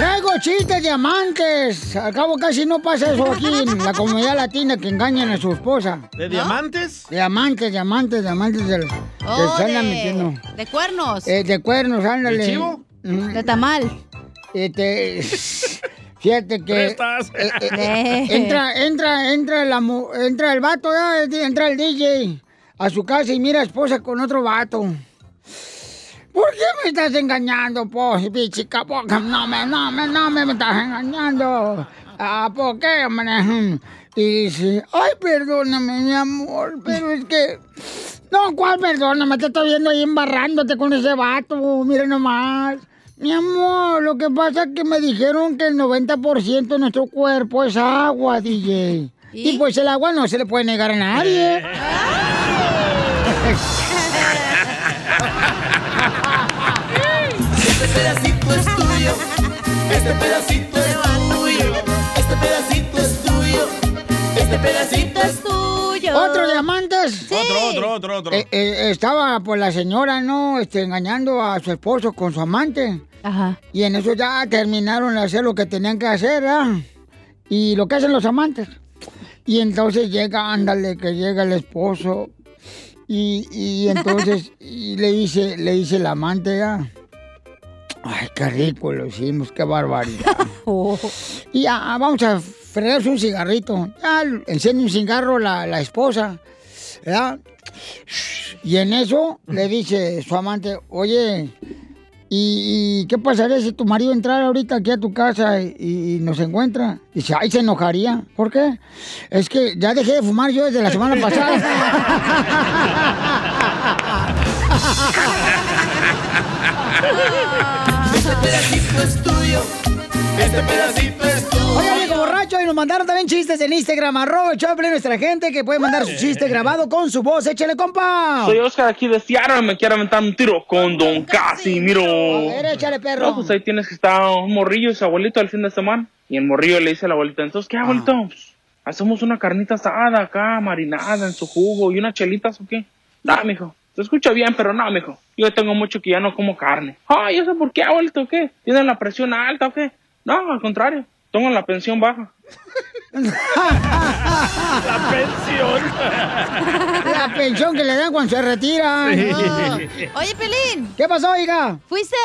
Traigo chistes de amantes. Al cabo casi no pasa eso aquí en la comunidad latina que engañan a su esposa. ¿De diamantes? De amantes, de amantes, de del... Oh, de, metiendo. de cuernos. Eh, de cuernos, ándale. ¿De chivo? Mm, De tamal. Este, fíjate que Prestas. eh, eh, eh, entra, entra, entra la entra el vato, ya, entra el DJ a su casa y mira a esposa con otro vato. ¿Por qué me estás engañando, po, pichica? po? No me, no me, no me, me estás engañando. Ah, ¿por qué, hombre? Y dice, ay, perdóname, mi amor, pero es que... No, ¿cuál perdóname? Te estoy viendo ahí embarrándote con ese vato, mira nomás. Mi amor, lo que pasa es que me dijeron que el 90% de nuestro cuerpo es agua, DJ. ¿Y? pues el agua no se le puede negar a nadie. pedacito es tuyo. Este pedacito es tuyo. Este pedacito es tuyo. Este pedacito es tuyo. ¿Otro diamantes? Otro, otro, otro, otro. Eh, eh, estaba pues la señora, ¿no? Este, engañando a su esposo con su amante. Ajá. Y en eso ya terminaron de hacer lo que tenían que hacer, ¿ah? Y lo que hacen los amantes. Y entonces llega, ándale, que llega el esposo. Y, y entonces y le dice, le dice el amante, ¿ya? Ay, qué rico lo hicimos, qué barbaridad. Y ya, vamos a fregarse un cigarrito. Ya, enciende un cigarro la, la esposa, ¿verdad? Y en eso le dice su amante, oye, ¿Y, y qué pasaría si tu marido entrara ahorita aquí a tu casa y, y nos encuentra? Dice, ay, se enojaría. ¿Por qué? Es que ya dejé de fumar yo desde la semana pasada. Este pedacito es tuyo. Este pedacito es tuyo. Oye, amigo borracho, y nos mandaron también chistes en Instagram, arroba el show de Piolín, nuestra gente que puede mandar su chiste grabado con su voz. Échale, compa. Soy Oscar aquí de Seattle, me quiero aventar un tiro con Don Casimiro. A ver, échale, perro. No, pues ahí tienes que estar un morrillo y su abuelito el fin de semana. Y el morrillo le dice a la abuelita, entonces, ¿qué abuelito? Pues, hacemos una carnita asada acá, marinada en su jugo y unas chelitas o qué. No, mijo. Se escucha bien, pero no, mijo. Yo tengo mucho que ya no como carne. Ay, ¿eso por qué, abuelito? o ¿Qué? ¿Tienen la presión alta o qué? No, al contrario. Tengo la pensión baja. La pensión. La pensión que le dan cuando se retira. Oye, Pelín. ¿Qué pasó, hija? ¿Fuiste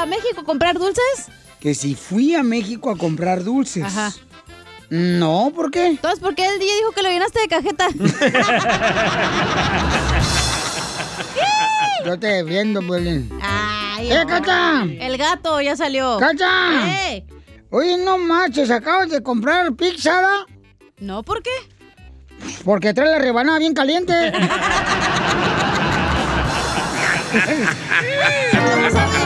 a México a comprar dulces? Que si fui a México a comprar dulces. Ajá. No, ¿por qué? Entonces, ¿por qué el día dijo que lo llenaste de cajeta? Yo te defiendo, Piolín. Ay, ¡Eh, Cacha! El gato ya salió. ¡Cacha! ¡Eh! Oye, no marches, acabas de comprar pizza. No, ¿por qué? Porque trae la rebanada bien caliente.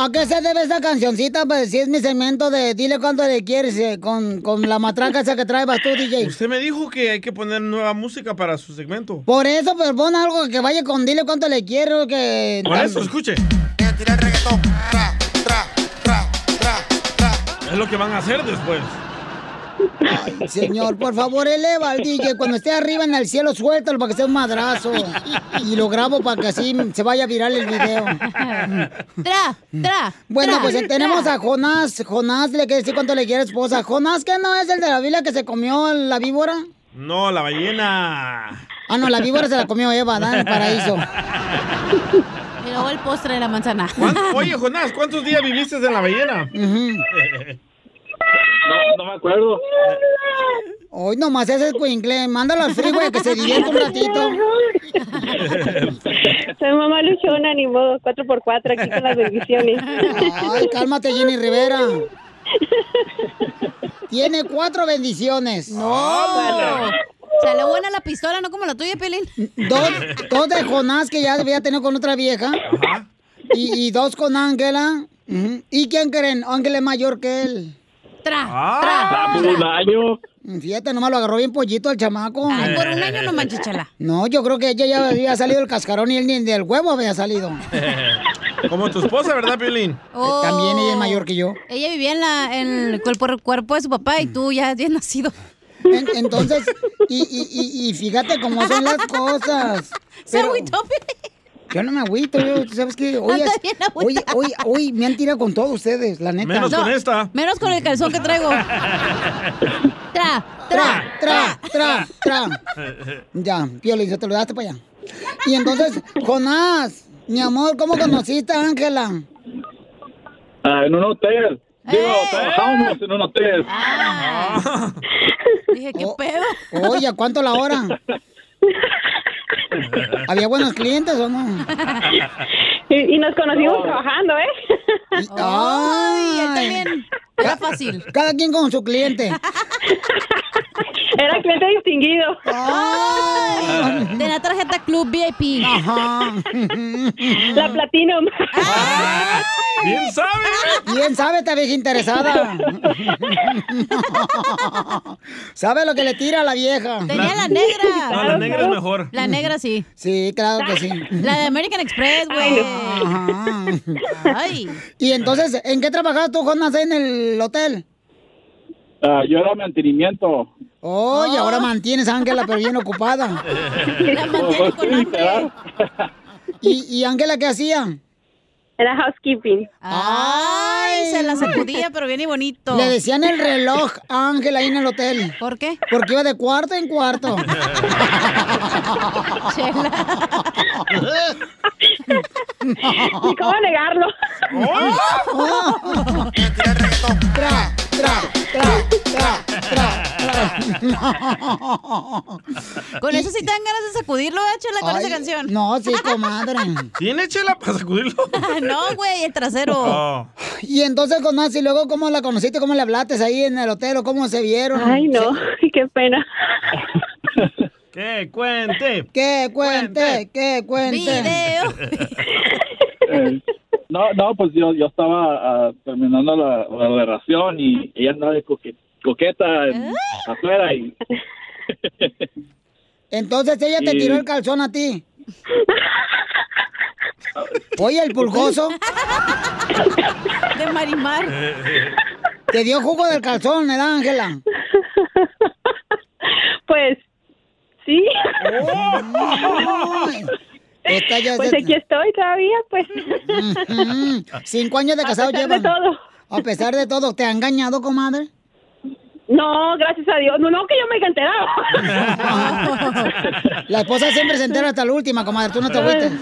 ¿A qué se debe esa cancioncita? Pues si es mi segmento de dile cuánto le quieres eh, con, con la matraca esa que traes tú, DJ. Usted me dijo que hay que poner nueva música para su segmento. Por eso, pues pon algo que vaya con dile cuánto le quiero, que... Por eso, escuche. Es lo que van a hacer después. Ay, señor, por favor, eleva al DJ. Cuando esté arriba en el cielo, suéltalo para que sea un madrazo. Y lo grabo para que así se vaya a viral el video. Tra, tra. Bueno, tra, pues eh, tenemos tra. a Jonás. Jonás le quiere decir cuánto le quiere esposa. Jonás, ¿qué no es el de la Biblia que se comió la víbora? No, la ballena. Ah, no, la víbora se la comió Eva, ¿da? En el paraíso. Y luego el postre de la manzana. ¿Cuán- Oye, Jonás, ¿cuántos días viviste en la ballena? No, no me acuerdo. Hoy nomás ese es Quincle. Mándalo al freeway que se divierta un ratito. Soy mamá luchona, ni modo, 4x4 aquí con las bendiciones. Ay, cálmate, Jenny Rivera. Tiene cuatro bendiciones. No. Salió buena la pistola, no como la tuya, Pelín. Dos, dos de Jonás que ya había tenido con otra vieja. Y, y dos con Ángela. ¿Y quién creen? Ángela es mayor que él. Tra, Ah, por un año. Fíjate, nomás lo agarró bien pollito el chamaco. Ay, por un año no manches, chala. No, yo creo que ella ya había salido el cascarón y él ni del huevo había salido. Como tu esposa, ¿verdad, Piolín? Oh. También ella es mayor que yo. Ella vivía en, la, en el cuerpo, cuerpo de su papá y tú ya habías nacido. En- entonces, y, y, y, y fíjate cómo son las cosas. Pero- Yo no me agüito, yo, ¿tú ¿sabes qué? Hoy, es- bien hoy, hoy, hoy me han tirado con todos ustedes, la neta. Menos con esta. Menos con el calzón que traigo. Tra, tra, Tra, tra, tra. Ya, Piolín, se te lo daste para allá. Y entonces, Jonás, mi amor, ¿cómo conociste a Ángela? Ah, en un hotel. Digo, trabajamos en un hotel. Dije, ¿qué pedo? Oye, ¿a cuánto la hora? ¿Había buenos clientes o no? Y, y nos conocimos trabajando, ¿eh? Ay, él también. Era fácil. Cada quien con su cliente. Era cliente distinguido. Ay, de la tarjeta Club VIP. Ajá. La Platinum. Bien sabe. Bien sabe, esta vieja interesada. ¿Sabe lo que le tira a la vieja? Tenía la negra. No, la negra es mejor. La negra sí. Sí, claro que sí. La de American Express, güey. Ay. Y entonces, ¿en qué trabajabas tú, Jonas, en el hotel? Ah, yo era mantenimiento. Oye, ahora mantienes a Ángela, pero bien ocupada. La mantiene con hambre. ¿Y, y Ángela qué hacía? Era housekeeping. Ay, se la sacudía, pero bien y bonito. Le decían el reloj a Ángela ahí en el hotel. ¿Por qué? Porque iba de cuarto en cuarto. ¿Y cómo negarlo? tra, tra, tra, tra. Con eso sí te dan ganas de sacudirlo, ¿eh, Chela, con Ay, esa canción? No, sí, comadre. ¿Tiene chela para sacudirlo? no, güey, el trasero. Oh. Y entonces, Jonás, y luego, ¿cómo la conociste? ¿Cómo le hablaste ahí en el hotel? ¿O cómo se vieron? Ay, no, qué pena. ¿Qué? Cuente. ¿Qué cuente? ¿Qué cuente? Eh, no, no, pues yo, yo estaba ah, terminando la, la relación y ella andaba de coque- coqueta en- afuera y Entonces ella te Y- tiró el calzón a ti. Oye, el pulgoso. De Marimar. Te dio jugo del calzón, ¿verdad, Ángela? Pues, sí. Ay, Esta ya es Pues aquí estoy todavía, pues. Cinco años de A casado pesar de llevan. todo. A pesar de todo, ¿te ha engañado, comadre? No, gracias a Dios. No, no, que yo me haya enterado. La esposa siempre se entera hasta la última, comadre. Tú no te agüites.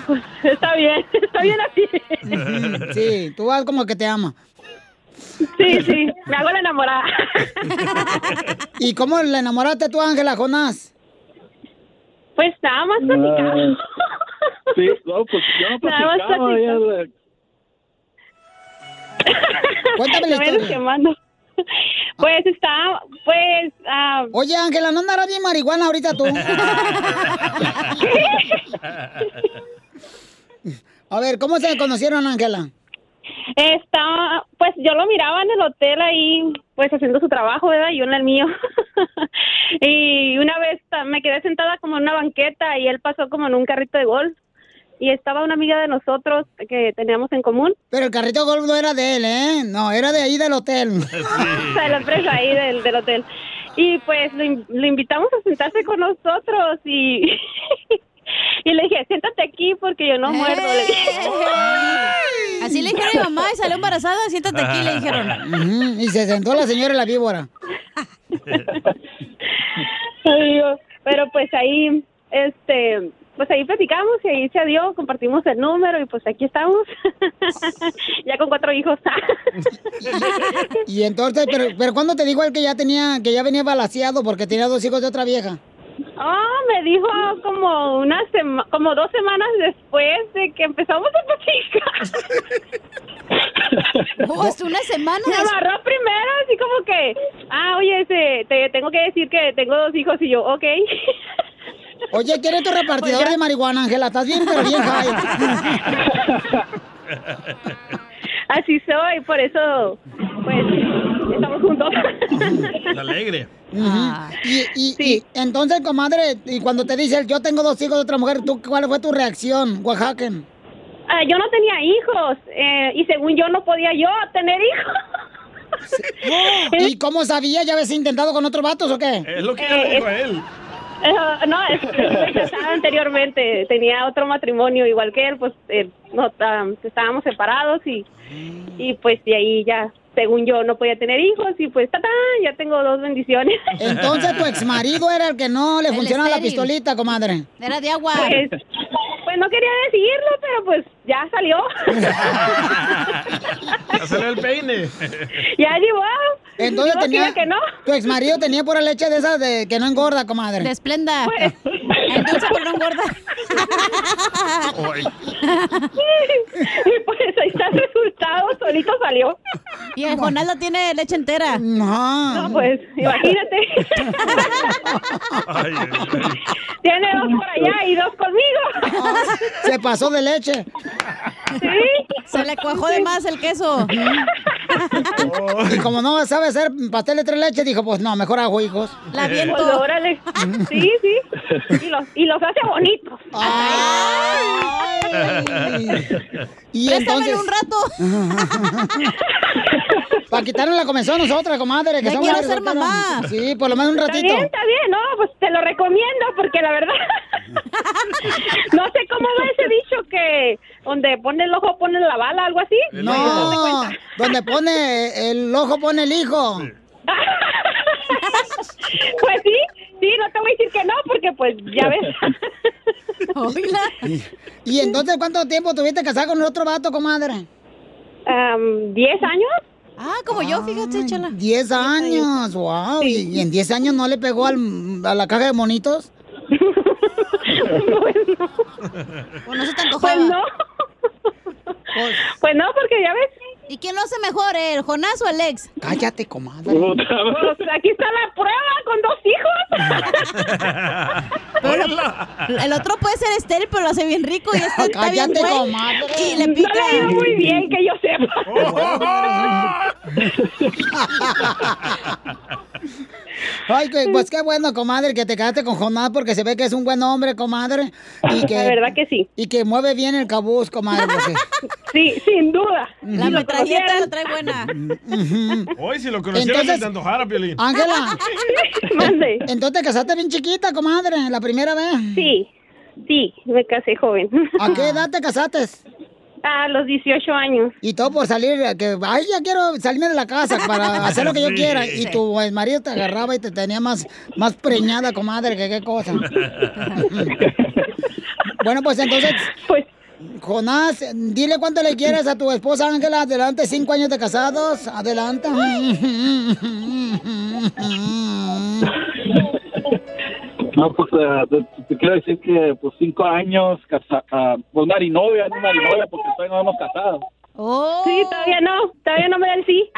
Está bien, está bien así. Sí, tú vas como que te ama. Sí, sí, me hago la enamorada. ¿Y cómo le enamoraste tú, Ángela, Jonás? Pues nada más platicando. Sí, no, pues yo no Nada más platicaba. de- Cuéntame la historia. quemando. Pues está, pues... ah, Oye, Ángela, ¿no andarás bien marihuana ahorita tú? A ver, ¿cómo se conocieron, Ángela? Está, pues yo lo miraba en el hotel ahí, pues haciendo su trabajo, ¿verdad? Y yo en el mío. y una vez me quedé sentada como en una banqueta y él pasó como en un carrito de golf. Y estaba una amiga de nosotros que teníamos en común. Pero el carrito de golf no era de él, ¿eh? No, era de ahí del hotel. de la empresa ahí del, del hotel. Y pues lo, in- lo invitamos a sentarse con nosotros y, y le dije, siéntate aquí porque yo no muerdo. Le dije. Así le dijeron a mi mamá y salió embarazada, siéntate aquí, le dijeron. Ujú, Y se sentó la señora en la víbora. Pero pues ahí, este, pues ahí platicamos y ahí se dio, compartimos el número y pues aquí estamos. ya con cuatro hijos. Y entonces, pero, pero ¿cuándo te dijo él que ya tenía, que ya venía balaseado porque tenía dos hijos de otra vieja? Oh, me dijo como una sema- como dos semanas después de que empezamos a platicar. Oh, es una semana. Me agarró primero, así como que, ah, oye, este, te tengo que decir que tengo dos hijos y yo, ok. Oye, ¿quién es tu repartidor Pues de marihuana, Ángela? ¿Estás bien, pero bien? Así soy, por eso, pues, estamos juntos. Alegre. Ujú. Y, y, y entonces, comadre, y cuando te dice él, yo tengo dos hijos de otra mujer, ¿tú cuál fue tu reacción, Oaxacan? Ah, yo no tenía hijos eh, y según yo no podía yo tener hijos. ¿Y cómo sabía? ¿Ya habías intentado con otros vatos o qué? Es lo que dijo a él. Eh, no, es, anteriormente, tenía otro matrimonio igual que él, pues eh, no, ah, estábamos separados y, y pues de ahí ya, según yo, no podía tener hijos y pues ¡tatán! ya tengo dos bendiciones. Entonces tu exmarido era el que no le funcionaba la pistolita, comadre. Era de agua. Pues, Pues no quería decirlo, pero pues ya salió. Ya salió el peine. ya llegó. Entonces tenía, que no. tu ex marido tenía pura leche de esas de que no engorda, comadre. De esplenda. Pues. Endulza, pero no engorda. y pues ahí está el resultado, solito salió. Y el Jonás la tiene leche entera. No, pues, imagínate. Tiene dos por allá y dos conmigo. Se pasó de leche. Sí. Se le cuajó de más el queso. Y como no sabe hacer pastel de tres leches, dijo, pues no, mejor hago hijos. La Pues órale. Sí, sí. Y los, y los hace bonitos. Y Préstamelo entonces... un rato. Para quitarle la comenzón a nosotras, comadre. Que Ya somos quiero ser mamá. Sí, por lo menos un Está ratito. bien, está bien, no, pues te lo recomiendo porque la verdad no sé cómo va ese dicho que donde pone el ojo pone la bala, algo así. No, donde pone el ojo pone el hijo. Pues sí, sí, no te voy a decir que no porque pues ya ves. ¿Y entonces cuánto tiempo tuviste casada con el otro vato, comadre? Am, ¿Diez años? Ah, como yo, fíjate, chala. 10 años, wow. ¿Y, y en 10 años no le pegó al, a la caja de monitos? Pues no se te antojaba. Pues no. Pues no, porque ya ves. ¿Y quién lo hace mejor, el Jonás o el ex? Cállate, comadre. Pues aquí está la prueba con dos hijos. Pero el otro puede ser estéril, pero lo hace bien rico y este está bien Cállate, güey. comadre. Y le No pica. le ha ido muy bien, que yo Ay, que- pues qué bueno, comadre, que te quedaste con Jonás porque se ve que es un buen hombre, comadre. Y que, La verdad que sí. Y que mueve bien el cabuz, comadre. porque- Sí, sin duda. La Si lo metralleta la trae buena. Hoy si lo conocieras Entonces- te antojara, Piolín. Ángela. Mande. Entonces te casaste bien chiquita, comadre, la primera vez. Sí, sí, me casé joven. ¿A qué edad te casaste? A los 18 años. Y todo por salir, que, ay, ya quiero salirme de la casa para hacer lo que yo Sí. quiera. Y tu marido te agarraba y te tenía más, más preñada, comadre, que qué cosa. bueno, pues entonces, pues, Jonás, dile cuánto le quieres a tu esposa Ángela. Adelante, cinco años de casados. Adelante. No, pues eh, te, te quiero decir que pues cinco años, casa, ah, pues marinovia, no marinovia, porque todavía no hemos casado. Sí, todavía no, todavía no me da el sí.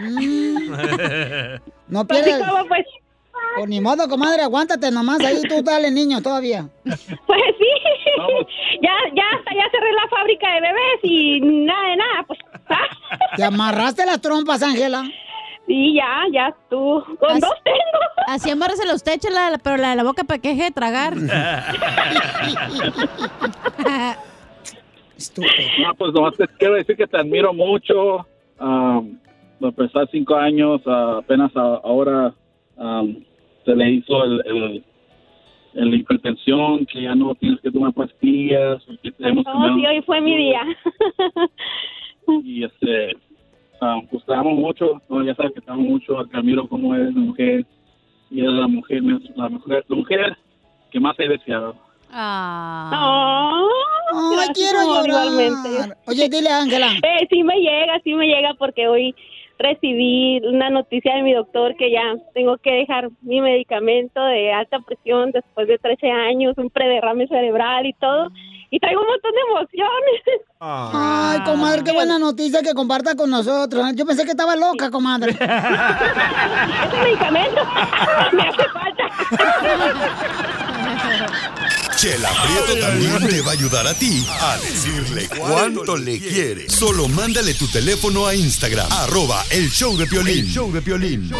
No Pues, pierdas. ¿cómo, pues? Pues ni modo, comadre, aguántate nomás ahí, tú dale niño todavía. Pues sí, ya, ya hasta ya cerré la fábrica de bebés y nada de nada, pues. ¿Te amarraste las trompas, Ángela? Sí, ya, ya tú. Con Así- dos tengo. Así amárrasela usted, chala, pero la de la boca para que deje de tragar. No, pues nomás te quiero decir que te admiro mucho. Um, a pesar cinco años, ah, apenas a- ahora am, se le hizo el, el, el hipertensión, que ya no tienes que tomar pastillas. No, sí, hoy fue mi día. y este ah, pues te amo mucho no ya sabes que te amo mucho te admiro como eres una mujer y eres la mujer la mujer la mujer que más he deseado Ah. Ay, Gracias, quiero llorar. igualmente. Oye, dile, Ángela. Eh, sí me llega, sí me llega porque hoy recibí una noticia de mi doctor que ya tengo que dejar mi medicamento de alta presión después de 13 años, un prederrame cerebral y todo. Y traigo un montón de emociones. Ay, comadre, qué buena noticia que comparta con nosotros. Yo pensé que estaba loca, comadre. Ese medicamento me hace falta. Chela Prieto también te va a ayudar a ti a decirle cuánto le quiere. Solo mándale tu teléfono a Instagram, arroba el show de Piolín. El show de Piolín.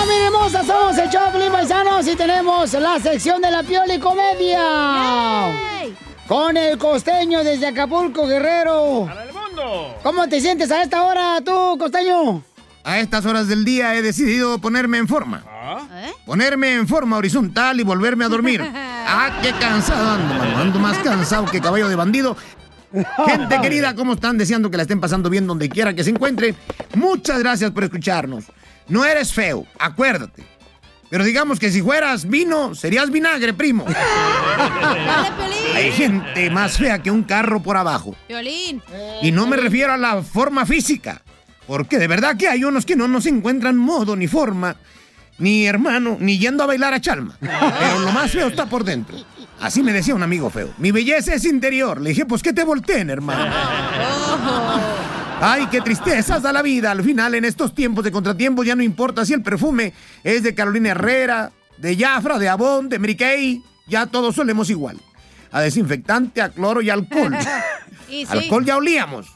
¡Familia hermosa! Somos el Choplin Paisanos y tenemos la sección de la Pioli Comedia. Con el costeño desde Acapulco, Guerrero. ¿Cómo te sientes a esta hora tú, costeño? A estas horas del día he decidido ponerme en forma. Ponerme en forma horizontal y volverme a dormir. Ah, qué cansado ando, mano. Ando más cansado que caballo de bandido. Gente querida, ¿cómo están? Deseando que la estén pasando bien donde quiera que se encuentre. Muchas gracias por escucharnos. No eres feo, acuérdate. Pero digamos que si fueras vino, serías vinagre, primo. Hay gente más fea que un carro por abajo. Violín. Y no me refiero a la forma física, porque de verdad que hay unos que no nos encuentran modo ni forma, ni hermano, ni yendo a bailar a Chalma. Pero lo más feo está por dentro. Así me decía un amigo feo. Mi belleza es interior. Le dije, pues que te volteen, hermano. Ay, qué tristezas da la vida. Al final, en estos tiempos de contratiempos, ya no importa si el perfume es de Carolina Herrera, de Jafra, de Avon, de Mary Kay. Ya todos solemos igual. A desinfectante, a cloro y alcohol. Y sí. Alcohol ya olíamos.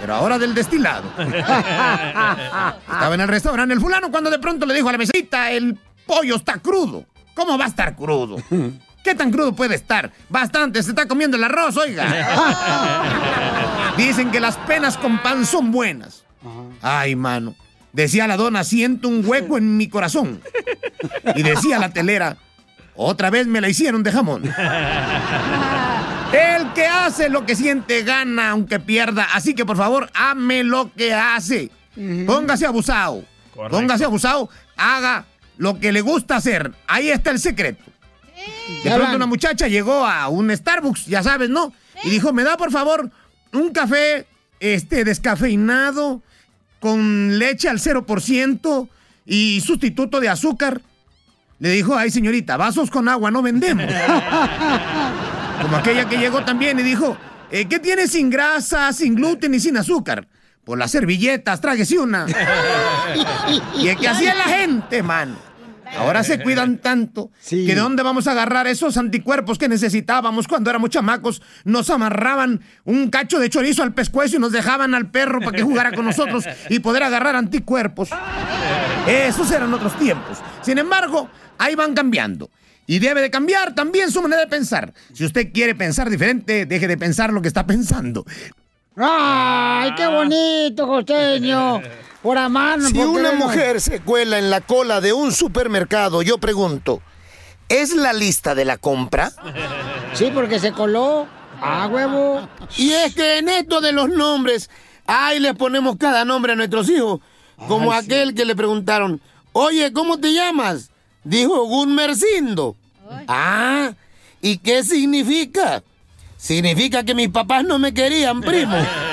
Pero ahora del destilado. Estaba en el restaurante el fulano cuando de pronto le dijo a la mesita, el pollo está crudo. ¿Cómo va a estar crudo? ¿Qué tan crudo puede estar? Bastante, se está comiendo el arroz, oiga. Dicen que las penas con pan son buenas. Ay, mano. Decía la dona, siento un hueco en mi corazón. Y decía la telera, otra vez me la hicieron de jamón. El que hace lo que siente gana aunque pierda. Así que por favor, ame lo que hace. Póngase abusado. Correcto. Póngase abusado. Haga lo que le gusta hacer. Ahí está el secreto. De pronto una muchacha llegó a un Starbucks, ya sabes, ¿no? Y dijo, me da por favor un café este, descafeinado con leche al 0% y sustituto de azúcar. Le dijo, ay señorita, vasos con agua no vendemos. Como aquella que llegó también y dijo, eh, ¿qué tiene sin grasa, sin gluten y sin azúcar? Por las servilletas, tráguese una. y es que así es la gente, mano. Ahora se cuidan tanto que de dónde vamos a agarrar esos anticuerpos que necesitábamos cuando éramos chamacos. Nos amarraban un cacho de chorizo al pescuezo y nos dejaban al perro para que jugara con nosotros y poder agarrar anticuerpos. Esos eran otros tiempos. Sin embargo, ahí van cambiando. Y debe de cambiar también su manera de pensar. Si usted quiere pensar diferente, deje de pensar lo que está pensando. ¡Ay, qué bonito, costeño! Por amar. Si una mujer se cuela en la cola de un supermercado, yo pregunto, ¿es la lista de la compra? Sí, porque se coló. ¡Ah, huevo! Y es que en esto de los nombres, ahí le ponemos cada nombre a nuestros hijos. Como Ay, sí. aquel que le preguntaron, oye, ¿cómo te llamas? Dijo Gunmercindo. Ah, ¿y qué significa? Significa que mis papás no me querían, primo.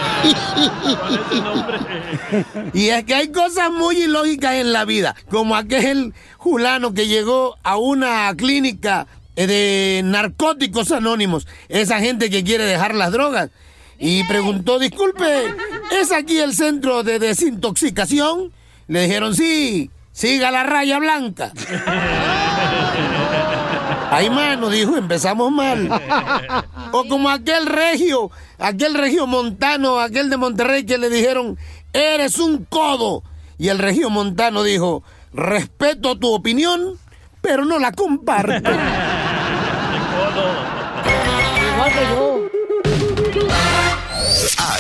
y es que hay cosas muy ilógicas en la vida, como aquel fulano que llegó a una clínica eh, de narcóticos anónimos, esa gente que quiere dejar las drogas, y preguntó, disculpe, ¿es aquí el centro de desintoxicación? Le dijeron, sí, siga la raya blanca. Ay, mano, dijo, empezamos mal. O como aquel regio, aquel regio montano, aquel de Monterrey que le dijeron, eres un codo. Y el regio montano dijo, respeto tu opinión, pero no la comparto. Igual que yo.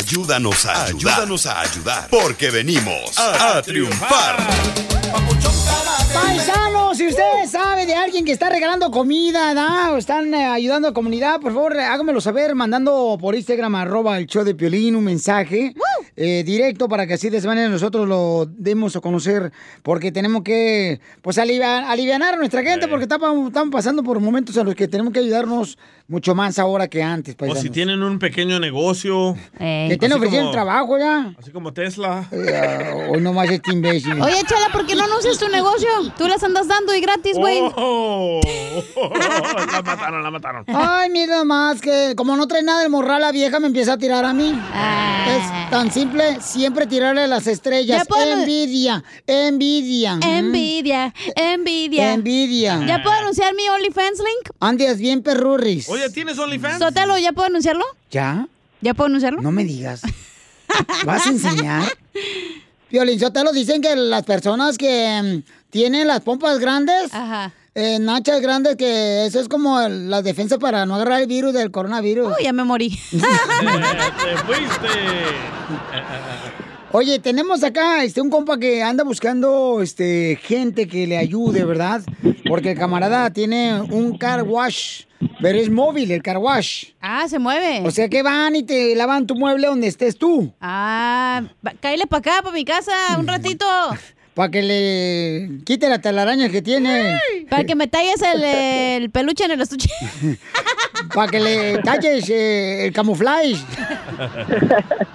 Ayúdanos a ayudar. Ayúdanos a ayudar. Porque venimos a, a triunfar. Paisanos, si usted sabe de alguien que está regalando comida, ¿da? o están eh, ayudando a la comunidad, por favor, háganmelo saber mandando por Instagram, arroba el show de Piolín, un mensaje eh, directo para que así de esa manera nosotros lo demos a conocer, porque tenemos que, pues, aliviar, alivianar a nuestra gente, porque estamos, estamos pasando por momentos en los que tenemos que ayudarnos mucho más ahora que antes, O paisanos. si tienen un pequeño negocio. Que estén ofreciendo como- trabajo ya. Así como Tesla. Hoy nomás este imbécil. Oye, Chala, ¿por qué no anuncias tu negocio? Tú las andas dando y gratis, güey. Oh, la mataron, la mataron. Ay, mira más que como no trae nada de morral, la vieja me empieza a tirar a mí. Ah. Es tan simple, siempre tirarle las estrellas. Puedo- Envidia, envidia. Envidia, envidia. Envidia. ¿Ya puedo anunciar mi OnlyFans link? Andas bien perrurris. Oye, ¿tienes OnlyFans? Sotelo, ¿ya puedo anunciarlo? ¿Ya? ¿Ya puedo anunciarlo? No me digas. ¿Vas a enseñar? Violín, lo dicen que las personas que mm, tienen las pompas grandes, eh, nachas grandes, que eso es como la defensa para no agarrar el virus del coronavirus. Uy, ya me morí. Te fuiste. Oye, tenemos acá este un compa que anda buscando este gente que le ayude, ¿verdad? Porque el camarada tiene un car wash, pero es móvil el car wash. Ah, se mueve. O sea que van y te lavan tu mueble donde estés tú. Ah, cáele para acá, para mi casa, un ratito. Para que le quite la telaraña que tiene. Para que me talles el, el peluche en el estuche. Para que le talles eh, el camuflaje.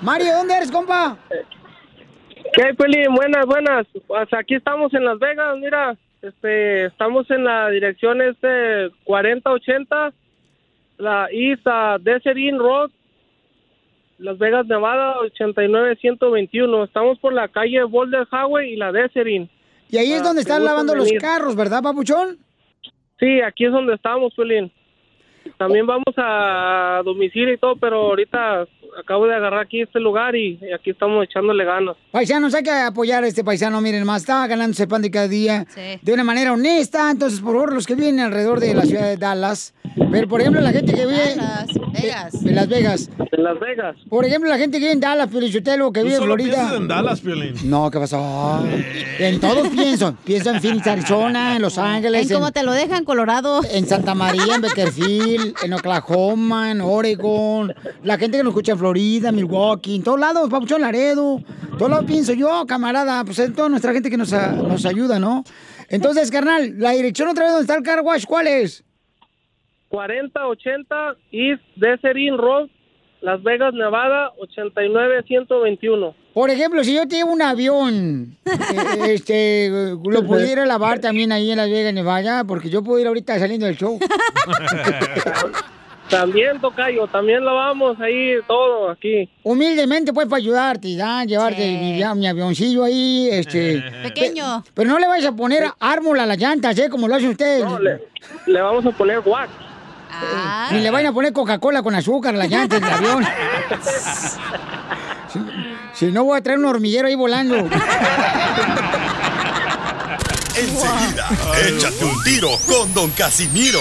Mario, ¿dónde eres, compa? ¿Qué, Pelín? Buenas, buenas. Pues aquí estamos en Las Vegas, mira. Este, estamos en la dirección este 4080, la East uh, Desert Inn Road, Las Vegas, Nevada, 89121. Estamos por la calle Boulder Highway y la Desert Inn. Y ahí es Ah, donde están lavando los carros, ¿verdad, papuchón? Sí, aquí es donde estamos, Pelín. También vamos a domicilio y todo, pero ahorita acabo de agarrar aquí este lugar y, y aquí estamos echándole ganas. Paisanos, hay que apoyar a este paisano, miren más, está ganándose pan de cada día de una manera honesta. Entonces, por favor, los que viven alrededor de la ciudad de Dallas, pero por ejemplo, la gente que vive Vegas. en Las Vegas. En Las Vegas. Por ejemplo, la gente que vive en Dallas, Pelichotelo, que vive en Florida. en Dallas, Piolín. No, ¿qué pasó? En todos pienso. Pienso en Phoenix, Arizona, en Los Ángeles. En cómo te lo dejan, Colorado. En Santa María, en Beckerfield, en Oklahoma, en Oregon. La gente que nos escucha en Florida, Milwaukee, en todos lados, Papuchón Laredo. Todos lados pienso yo, camarada. Pues es toda nuestra gente que nos, a- nos ayuda, ¿no? Entonces, carnal, la dirección otra vez donde está el car wash, ¿cuál es? 4080 East Desert Inn Road, Las Vegas, Nevada, 89121. Por ejemplo, si yo te llevo un avión, eh, este, lo pudiera lavar también ahí en Las Vegas, Nevada, porque yo puedo ir ahorita saliendo del show. También, Tocayo, también lo vamos ahí todo aquí. Humildemente, pues, para ayudarte, ¿ya? Llevarte mi, ya- mi avioncillo ahí, este... Pequeño. pe- Pero no le vayas a poner ármol a las llantas, ¿eh? Como lo hacen ustedes. Le vamos a poner wax. Ni le vayan a poner Coca-Cola con azúcar a las llantas del avión. si, si no, voy a traer un hormiguero ahí volando. Enseguida, échate un tiro con Don Casimiro.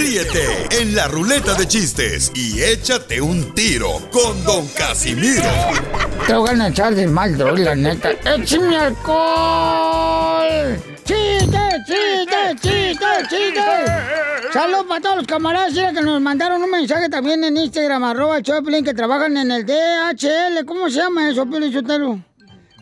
Ríete en la ruleta de chistes y échate un tiro con Don Casimiro. Te voy a echar del mal, droga, la neta. ¡Échame alcohol! ¡Chiste, chiste, chiste, chiste! Saludos para todos los camaradas que nos mandaron un mensaje también en Instagram, arroba Choplin, que trabajan en el DHL. ¿Cómo se llama eso, Pili Sotelo?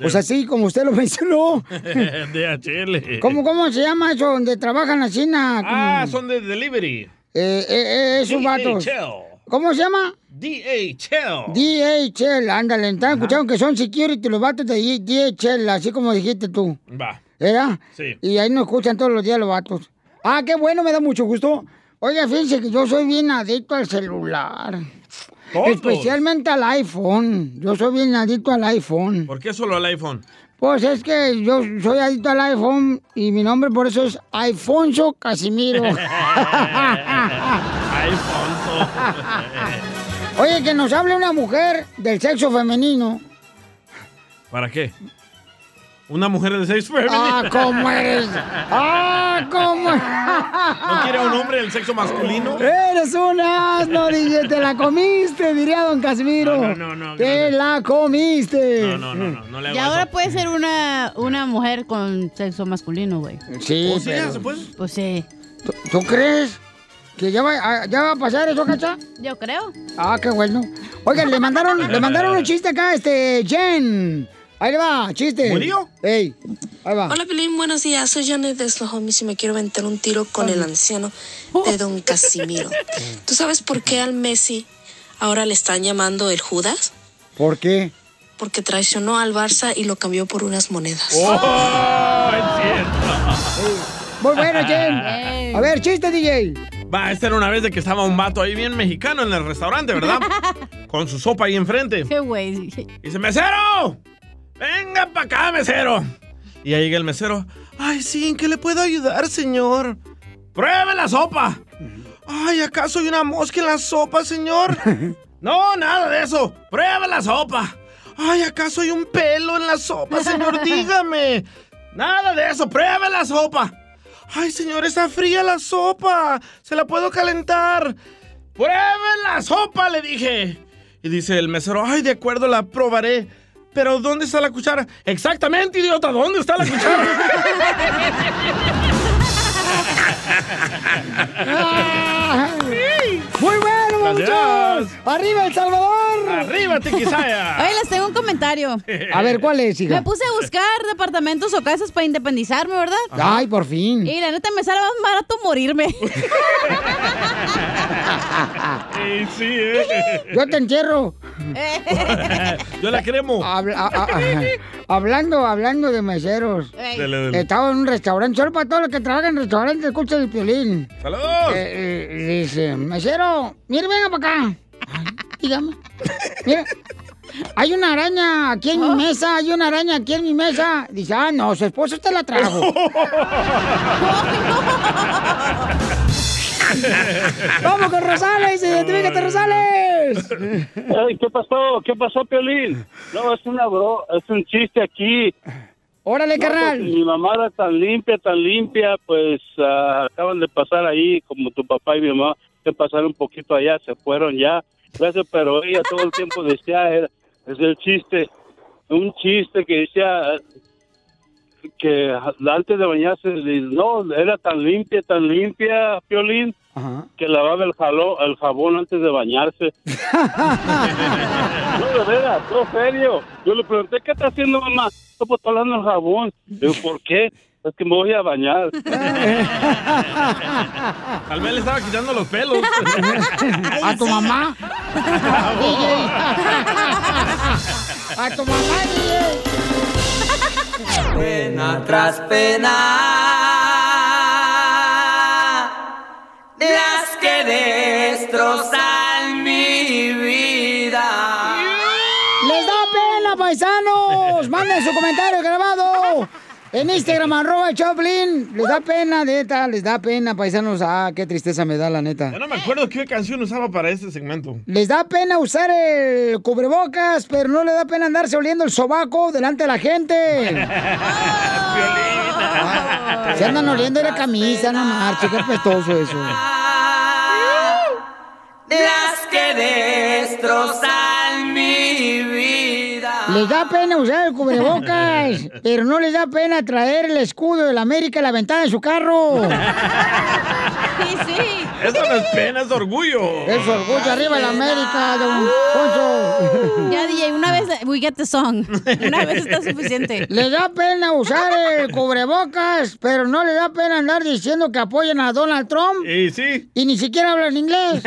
Pues así, como usted lo mencionó. DHL. ¿Cómo, ¿Cómo se llama eso? Donde trabajan así, na, Ah, son de delivery. Eh, eh, eh, esos vatos. DHL. ¿Cómo se llama? DHL. DHL, ándale. Están escuchando que son security los vatos de DHL, así como dijiste tú. Va. ¿Verdad? Sí. Y ahí nos escuchan todos los días los vatos. Ah, qué bueno, me da mucho gusto. Oiga, fíjense que yo soy bien adicto al celular. Todos. Especialmente al iPhone. Yo soy bien adicto al iPhone. ¿Por qué solo el iPhone? Pues es que yo soy adicto al iPhone y mi nombre por eso es Alfonso Casimiro. Alfonso. Oye, que nos hable una mujer del sexo femenino. ¿Para qué? Una mujer de seis femenino. Ah, ¿cómo eres? Ah, ¿cómo? ¿No quiere a un hombre del sexo masculino? Eres un asno, dije, te la comiste, diría don Casimiro. No, no, no, no, Te la comiste. No, no, no, no, no le hago Y ahora puede ser una, una mujer con sexo masculino, güey. Sí, ¿Oh, sí, pero- ya se puede? Pues sí. ¿Tú, tú crees que ya va, a- ya va a pasar eso, cacha? Yo creo. Ah, qué bueno. Oigan, le mandaron, le mandaron un chiste acá, este, Jen. Ahí le va, chiste. ¿Murió? Ey, ahí va. Hola, Pelín, buenos días. Soy Janet de Homies y me quiero aventar un tiro con el anciano de Don Casimiro. ¿Tú sabes por qué al Messi ahora le están llamando el Judas? ¿Por qué? Porque traicionó al Barça y lo cambió por unas monedas. ¡Oh! Es cierto. Muy bueno, Jen. A ver, chiste, DJ. Va, esta era una vez de que estaba un vato ahí bien mexicano en el restaurante, ¿verdad? Con su sopa ahí enfrente. Qué güey. Y dice, mesero, venga para acá, mesero. Y ahí llega el mesero. Ay, sí, ¿en qué le puedo ayudar, señor? Pruebe la sopa. Ay, ¿acaso hay una mosca en la sopa, señor? No, nada de eso. Pruebe la sopa. Ay, ¿acaso hay un pelo en la sopa, señor? Dígame. Nada de eso. Pruebe la sopa. Ay, señor, está fría la sopa. Se la puedo calentar. Pruebe la sopa, le dije. Y dice el mesero, ay, de acuerdo, la probaré. Pero ¿dónde está la cuchara? Exactamente, idiota, ¿dónde está la cuchara? Muy bueno, muchachos. ¡Arriba El Salvador! ¡Arriba, Tiquisaya! Oye, les tengo un comentario. A ver, ¿cuál es, hija? Me puse a buscar departamentos o casas para independizarme, ¿verdad? Ay, por fin. Y la neta me sale más barato morirme. sí, ¿eh? Yo te entierro. Yo la cremo. Habla- a- a- hablando, hablando de meseros. Estaba en un restaurante, solo para todos los que trabajan en restaurantes, escucha el piolín. ¡Saludos! Eh, eh, dice, mesero, mire, venga para acá. Dígame. Mira, hay una araña aquí en mi mesa, hay una araña aquí en mi mesa. Dice, ah, no, su esposo usted la trajo. ¡Vamos con Rosales! ¡Identifícate, Rosales! Ay, ¿Qué pasó? ¿Qué pasó, Piolín? No, es una bro, es un chiste aquí. ¡Órale, No, carnal! pues, mi mamá era tan limpia, tan limpia, pues ah, acaban de pasar ahí, como tu papá y mi mamá, que pasaron un poquito allá, se fueron ya. Gracias, pero ella todo el tiempo decía, era- es el chiste, un chiste que decía que antes de bañarse, no, era tan limpia, tan limpia, Piolín, que lavaba el, jalo, el jabón antes de bañarse. No, de veras, no, serio. Yo le pregunté, ¿qué está haciendo, mamá? Estoy botando el jabón. Digo, ¿por qué? Es que me voy a bañar. Tal vez le estaba quitando los pelos. ¿A tu mamá? ¡A tu mamá, DJ! Pena tras pena, las que destrozan mi vida. ¡Les da pena, paisanos! ¡Manden su comentario grabado! En Instagram, arroba Choplin. Les da pena, neta, les da pena, paisanos. Ah, qué tristeza me da, la neta. Ya no me acuerdo qué canción usaba para este segmento. Les da pena usar el cubrebocas, pero no le da pena andarse oliendo el sobaco delante de la gente. Se andan oliendo la camisa, no marche, qué pestoso eso. Las que vida. Les da pena usar el cubrebocas, pero no les da pena traer el escudo de la América en la ventana de su carro. Sí, sí. Eso no es pena, es orgullo. Es orgullo arriba de la América, don Poncho. Ya, DJ, una vez, we get the song. Una vez está suficiente. Le da pena usar el cubrebocas, pero no le da pena andar diciendo que apoyan a Donald Trump. Y sí. Y ni siquiera hablan inglés.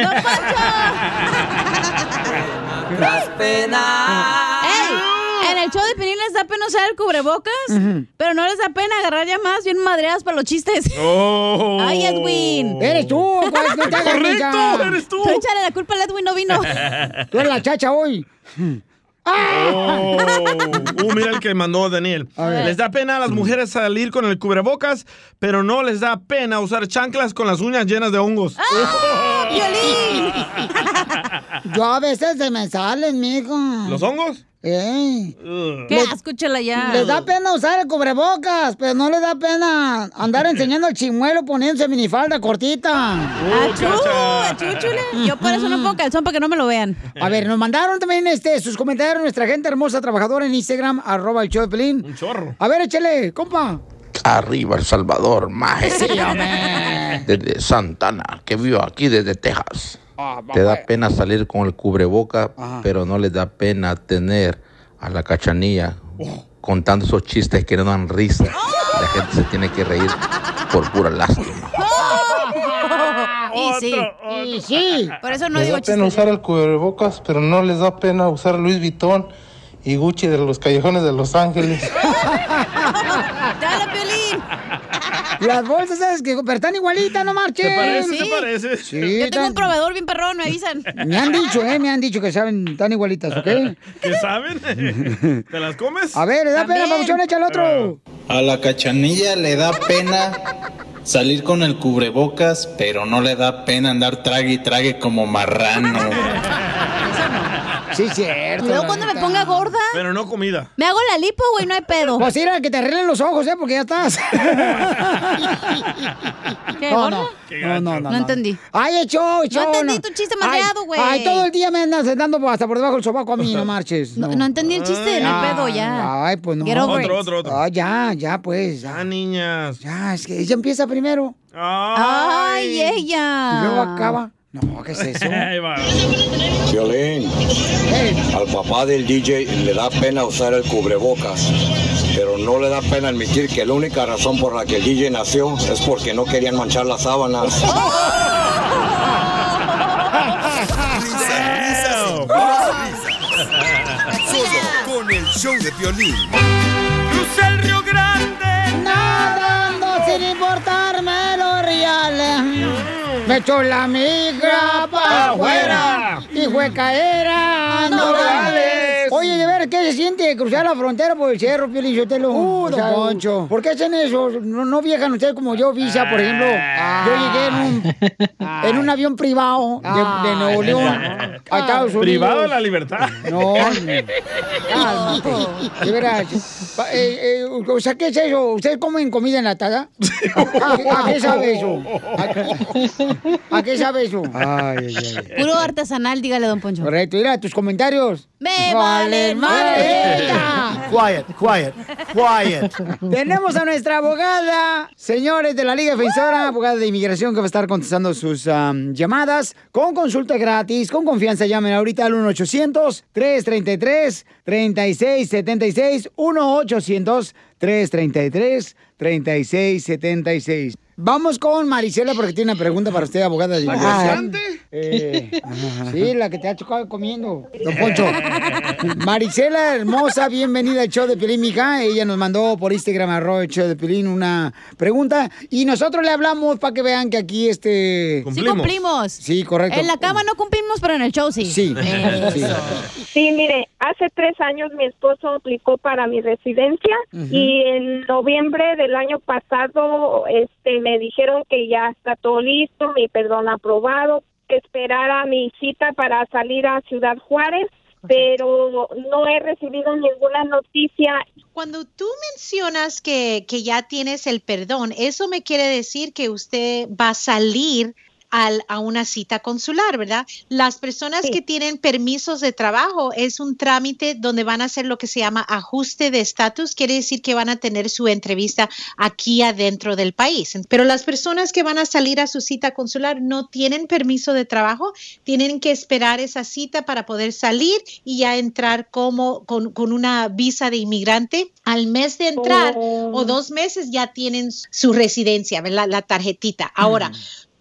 Tras pena. En el show de Pinín les da pena usar el cubrebocas, pero no les da pena agarrar llamadas bien madreadas para los chistes. Oh. ¡Ay, Edwin! Eres tú, ¿cuál no te hagas Correcto, eres tú. Pero échale la culpa al Edwin, no vino. Tú eres la chacha hoy. Oh, uh, mira el que mandó Daniel. Les da pena a las mujeres salir con el cubrebocas, pero no les da pena usar chanclas con las uñas llenas de hongos. Ah. ¡Violín! Yo a veces se me salen, mijo. ¿Los hongos? Eh. ¡Qué Le- asco, chela ya! Les da pena usar el cubrebocas, pero no les da pena andar enseñando el chimuelo poniéndose minifalda cortita. ¡Achú! ¡Achú, chule! Yo por eso no pongo calzón para que no me lo vean. A ver, nos mandaron también este, sus comentarios nuestra gente hermosa trabajadora en Instagram, arroba el show de Pelín. Un chorro. A ver, échale, compa. Arriba El Salvador, maje. Sí. Desde Santana, que vivo aquí desde Texas. Ah, Te da pena salir con el cubreboca, pero no les da pena tener a la cachanilla contando esos chistes que no dan risa. La gente se tiene que reír por pura lástima. Y sí. Y sí. Por eso no les digo da pena usar el cubrebocas, pero no les da pena usar Louis Vuitton y Gucci de los callejones de Los Ángeles. Las bolsas, ¿sabes qué? Pero están igualitas, no marchen. Se parece, Sí. parece. Sí, Yo tengo un proveedor bien perrón, me avisan. Me han dicho, ¿eh? Me han dicho que saben tan igualitas, ¿ok? ¿Qué saben? ¿Te las comes? A ver, le da pena, También. papuchón, echa el otro. A la cachanilla le da pena Salir con el cubrebocas, pero no le da pena andar trague y trague como marrano. Sí, cierto. Y luego cuando me ponga gorda, Pero no comida. me hago la lipo, güey, no hay pedo. Pues mira, que te arreglen los ojos, ¿eh? Porque ya estás. ¿Qué, No, no. No, no, no. No entendí. Ay, echó, echó. No entendí tu chiste madreado, güey. Ay, todo el día me andas dando hasta por debajo del sobaco a mí, no marches. No, no entendí el chiste, no hay pedo, ya. Ay, pues no. Otro, otro, otro. Ah, ya, ya, pues. Ah, niñas. Ya, es que ella empieza primero. Ay, ella. Y luego acaba. No, ¿qué es eso? Violín, al papá del DJ le da pena usar el cubrebocas, pero no le da pena admitir que la única razón por la que el DJ nació es porque no querían manchar las sábanas. Risas, risas y más risas. Solo con el show de violín. Me echó la migra para afuera. y fue caer a Nogales. Oye, de ver, ¿qué se siente cruzar la frontera por el cerro, Piolín Sotelo? Uh, don Poncho. ¿Por qué hacen eso? No, no viajan ustedes como yo, Visa, por ejemplo. Yo llegué en un, en un avión privado de, de Nuevo León a Estados Unidos. Privado de la libertad. No, cálmate. De veras. Pa- eh, eh, o sea, ¿qué es eso? ¿Ustedes comen comida enlatada? ¿A, qué- a qué sabe eso? ¿A, a qué sabe eso? Ay, ay, ay. Puro artesanal, dígale, don Poncho. Correcto, mira, tus comentarios. Me vale madre. Quiet, quiet, quiet. Tenemos a nuestra abogada, señores de la Liga Defensora, abogada de inmigración que va a estar contestando sus am, llamadas con consulta gratis, con confianza. Llamen ahorita al 1-800-333-3676. 1-800-333-3676. Vamos con Marisela porque tiene una pregunta para usted, abogada de inmigración. Eh, sí, la que te ha chocado comiendo. Don Poncho. Marisela hermosa, bienvenida al show de Pelín, mija. Ella nos mandó por Instagram, arroba el show de Pelín, una pregunta. Y nosotros le hablamos para que vean que aquí este... Sí cumplimos. Sí, correcto. En la cama no cumplimos, pero en el show sí. Sí. Eso. Sí, mire, hace tres años mi esposo aplicó para mi residencia y en noviembre del año pasado este, me dijeron que ya está todo listo, mi perdón aprobado, que esperara mi cita para salir a Ciudad Juárez, pero no he recibido ninguna noticia. Cuando tú mencionas que, que ya tienes el perdón, eso me quiere decir que usted va a salir al- a una cita consular, ¿verdad? Las personas que tienen permisos de trabajo es un trámite donde van a hacer lo que se llama ajuste de estatus, quiere decir que van a tener su entrevista aquí adentro del país. Pero las personas que van a salir a su cita consular no tienen permiso de trabajo, tienen que esperar esa cita para poder salir y ya entrar como con, con una visa de inmigrante. Al mes de entrar o dos meses ya tienen su residencia, ¿verdad? La tarjetita. Ahora,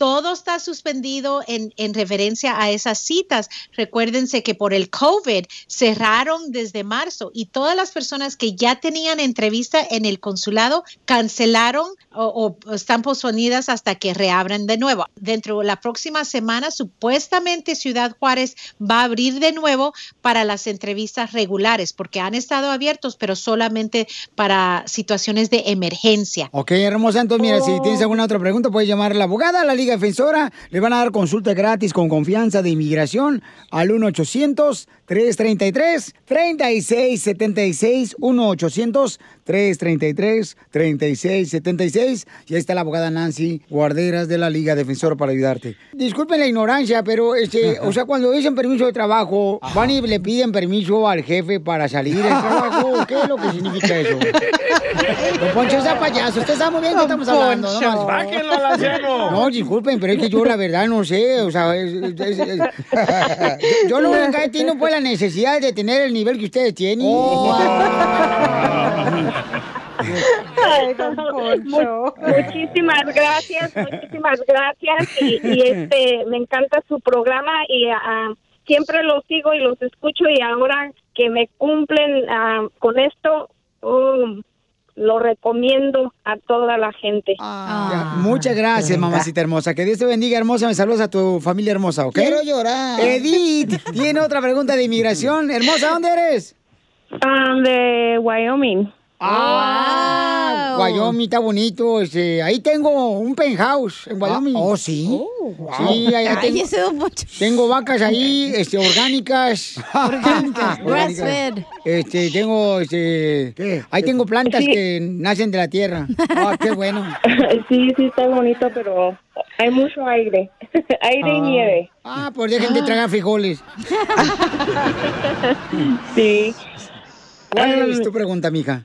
todo está suspendido en, en referencia a esas citas. Recuérdense que por el COVID cerraron desde marzo y todas las personas que ya tenían entrevista en el consulado cancelaron o, o están posponidas hasta que reabran de nuevo. Dentro de la próxima semana, supuestamente Ciudad Juárez va a abrir de nuevo para las entrevistas regulares porque han estado abiertos, pero solamente para situaciones de emergencia. Ok, hermosa. Entonces, mira, si tienes alguna otra pregunta, puedes llamar a la abogada, a la Liga Defensora. Le van a dar consulta gratis con confianza de inmigración al 1-800-333-3676. 1-800-333-3676. Y ahí está la abogada Nancy Guarderas de la Liga Defensora para ayudarte. Disculpen la ignorancia, pero, este, o sea, cuando dicen permiso de trabajo, van y le piden permiso al jefe para salir del trabajo. ¿Qué es lo que significa eso? Don Poncho, esa payaso. Usted sabe muy bien que estamos hablando. ¿no? Sáquenlo al anciano. No, disculpen, pero es que yo la verdad no sé. O sea, es- es- es- es- yo único que tengo fue la necesidad de tener el nivel que ustedes tienen. Ay, Mu- Muchísimas gracias, muchísimas gracias y, y, este me encanta su programa y ah, siempre los sigo y los escucho y ahora que me cumplen ah, con esto oh, lo recomiendo a toda la gente. Ya, Muchas gracias, mamacita hermosa. Que Dios te bendiga, hermosa. Me saludas a tu familia hermosa, ¿ok? Quiero llorar. Edith tiene otra pregunta de inmigración. Hermosa, ¿dónde eres? Ah, de Wyoming. Ah, Wyoming está bonito. Este, ahí tengo un penthouse en Wyoming. oh, sí. Sí, ahí tengo, Cállese, don Poncho. tengo vacas ahí, este, orgánicas. Orgánicas, grass-fed. Este, tengo, este, ahí tengo plantas Sí. que nacen de la tierra. Ah, qué bueno. Sí, sí, está bonito, pero hay mucho aire. aire y Ah. nieve. Ah, pues dejen de tragar frijoles. Sí. ¿Cuál es Um, tu pregunta, mija?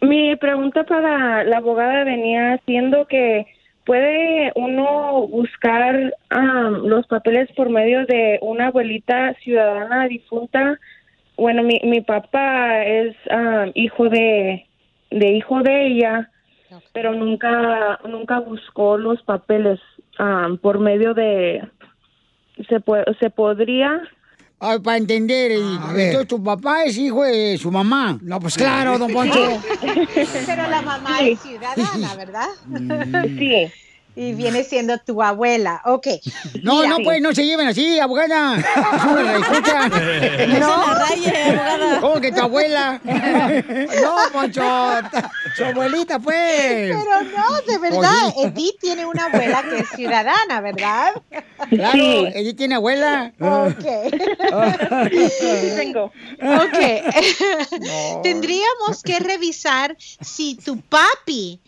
Mi pregunta para la abogada venía siendo que puede uno buscar am, los papeles por medio de una abuelita ciudadana difunta. Bueno, mi, mi papá es hijo de, de hijo de ella, pero nunca nunca buscó los papeles am, por medio de se puede, se podría Ah, para entender, eh, entonces tu papá es hijo de su mamá. No, pues claro, don Poncho. Pero la mamá es ciudadana, ¿verdad? Sí. Y viene siendo tu abuela. Ok. No, Mira. no, pues no se lleven así, abogada. Escucha. No abogada. ¿Cómo que tu abuela? No, Poncho. Su abuelita, pues. Pero no, de verdad, Oye. Edith tiene una abuela que es ciudadana, ¿verdad? Claro, Edith tiene abuela. Ok. tengo. Ok. Tendríamos que revisar si tu papi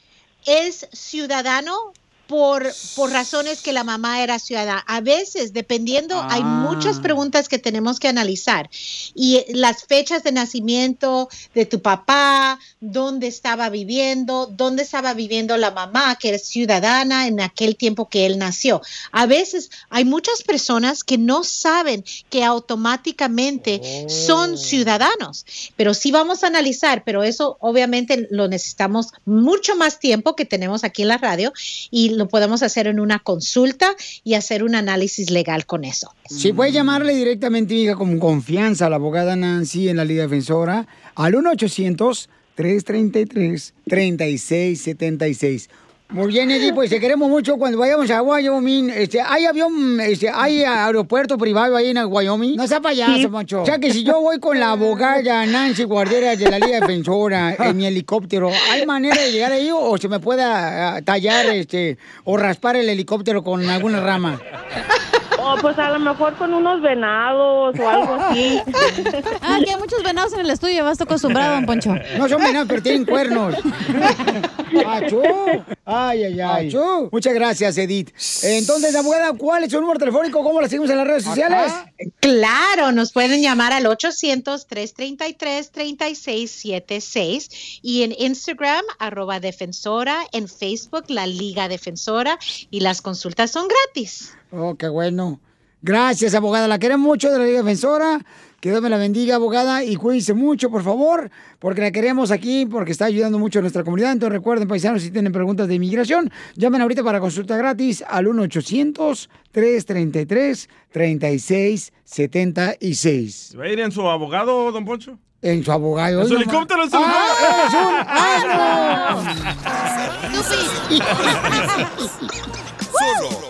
es ciudadano por, por razones que la mamá era ciudadana. A veces, dependiendo, hay muchas preguntas que tenemos que analizar. Y eh, las fechas de nacimiento de tu papá, dónde estaba viviendo, dónde estaba viviendo la mamá, que es ciudadana en aquel tiempo que él nació. A veces hay muchas personas que no saben que automáticamente son ciudadanos, pero sí vamos a analizar, pero eso obviamente lo necesitamos mucho más tiempo que tenemos aquí en la radio y lo podemos hacer en una consulta y hacer un análisis legal con eso. Si puedes llamarle directamente, hija, con confianza a la abogada Nancy en la Liga Defensora al 1-800-333-3676. Muy bien, Eddie, pues te queremos mucho. Cuando vayamos a Wyoming, este, ¿hay avión, este, hay aeropuerto privado ahí en Wyoming? No sea payaso, Sí. Moncho. O sea que si yo voy con la abogada Nancy Guarderas de la Liga Defensora en mi helicóptero, ¿hay manera de llegar ahí o se me pueda ah, tallar este, o raspar el helicóptero con alguna rama? O pues a lo mejor con unos venados o algo así. Ah, que hay muchos venados en el estudio, vas acostumbrado, don Poncho. No son venados, pero tienen cuernos. ¡Achú! Ay, ay, ay. Muchas gracias, Edith. Entonces, abogada, ¿cuál es su número telefónico? ¿Cómo la seguimos en las redes sociales? Claro, nos pueden llamar al 800-333-3676 y en Instagram, arroba defensora, en Facebook, la Liga Defensora y las consultas son gratis. Oh, qué bueno. Gracias, abogada. La queremos mucho de la Liga Defensora. Que Dios me la bendiga, abogada, y cuídense mucho, por favor, porque la queremos aquí, porque está ayudando mucho a nuestra comunidad. Entonces recuerden, paisanos, si tienen preguntas de inmigración, llamen ahorita para consulta gratis al 1-800-333-3676. ¿Va a ir en su abogado, don Poncho? En su abogado. ¿En su helicóptero? ¿En su ¡Ah, Solo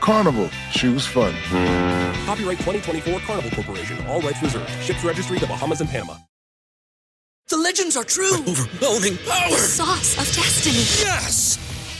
Carnival, choose fun. Copyright 2024 Carnival Corporation. All rights reserved. Ships registry the Bahamas and Panama. The legends are true. overwhelming power! sauce of destiny. Yes!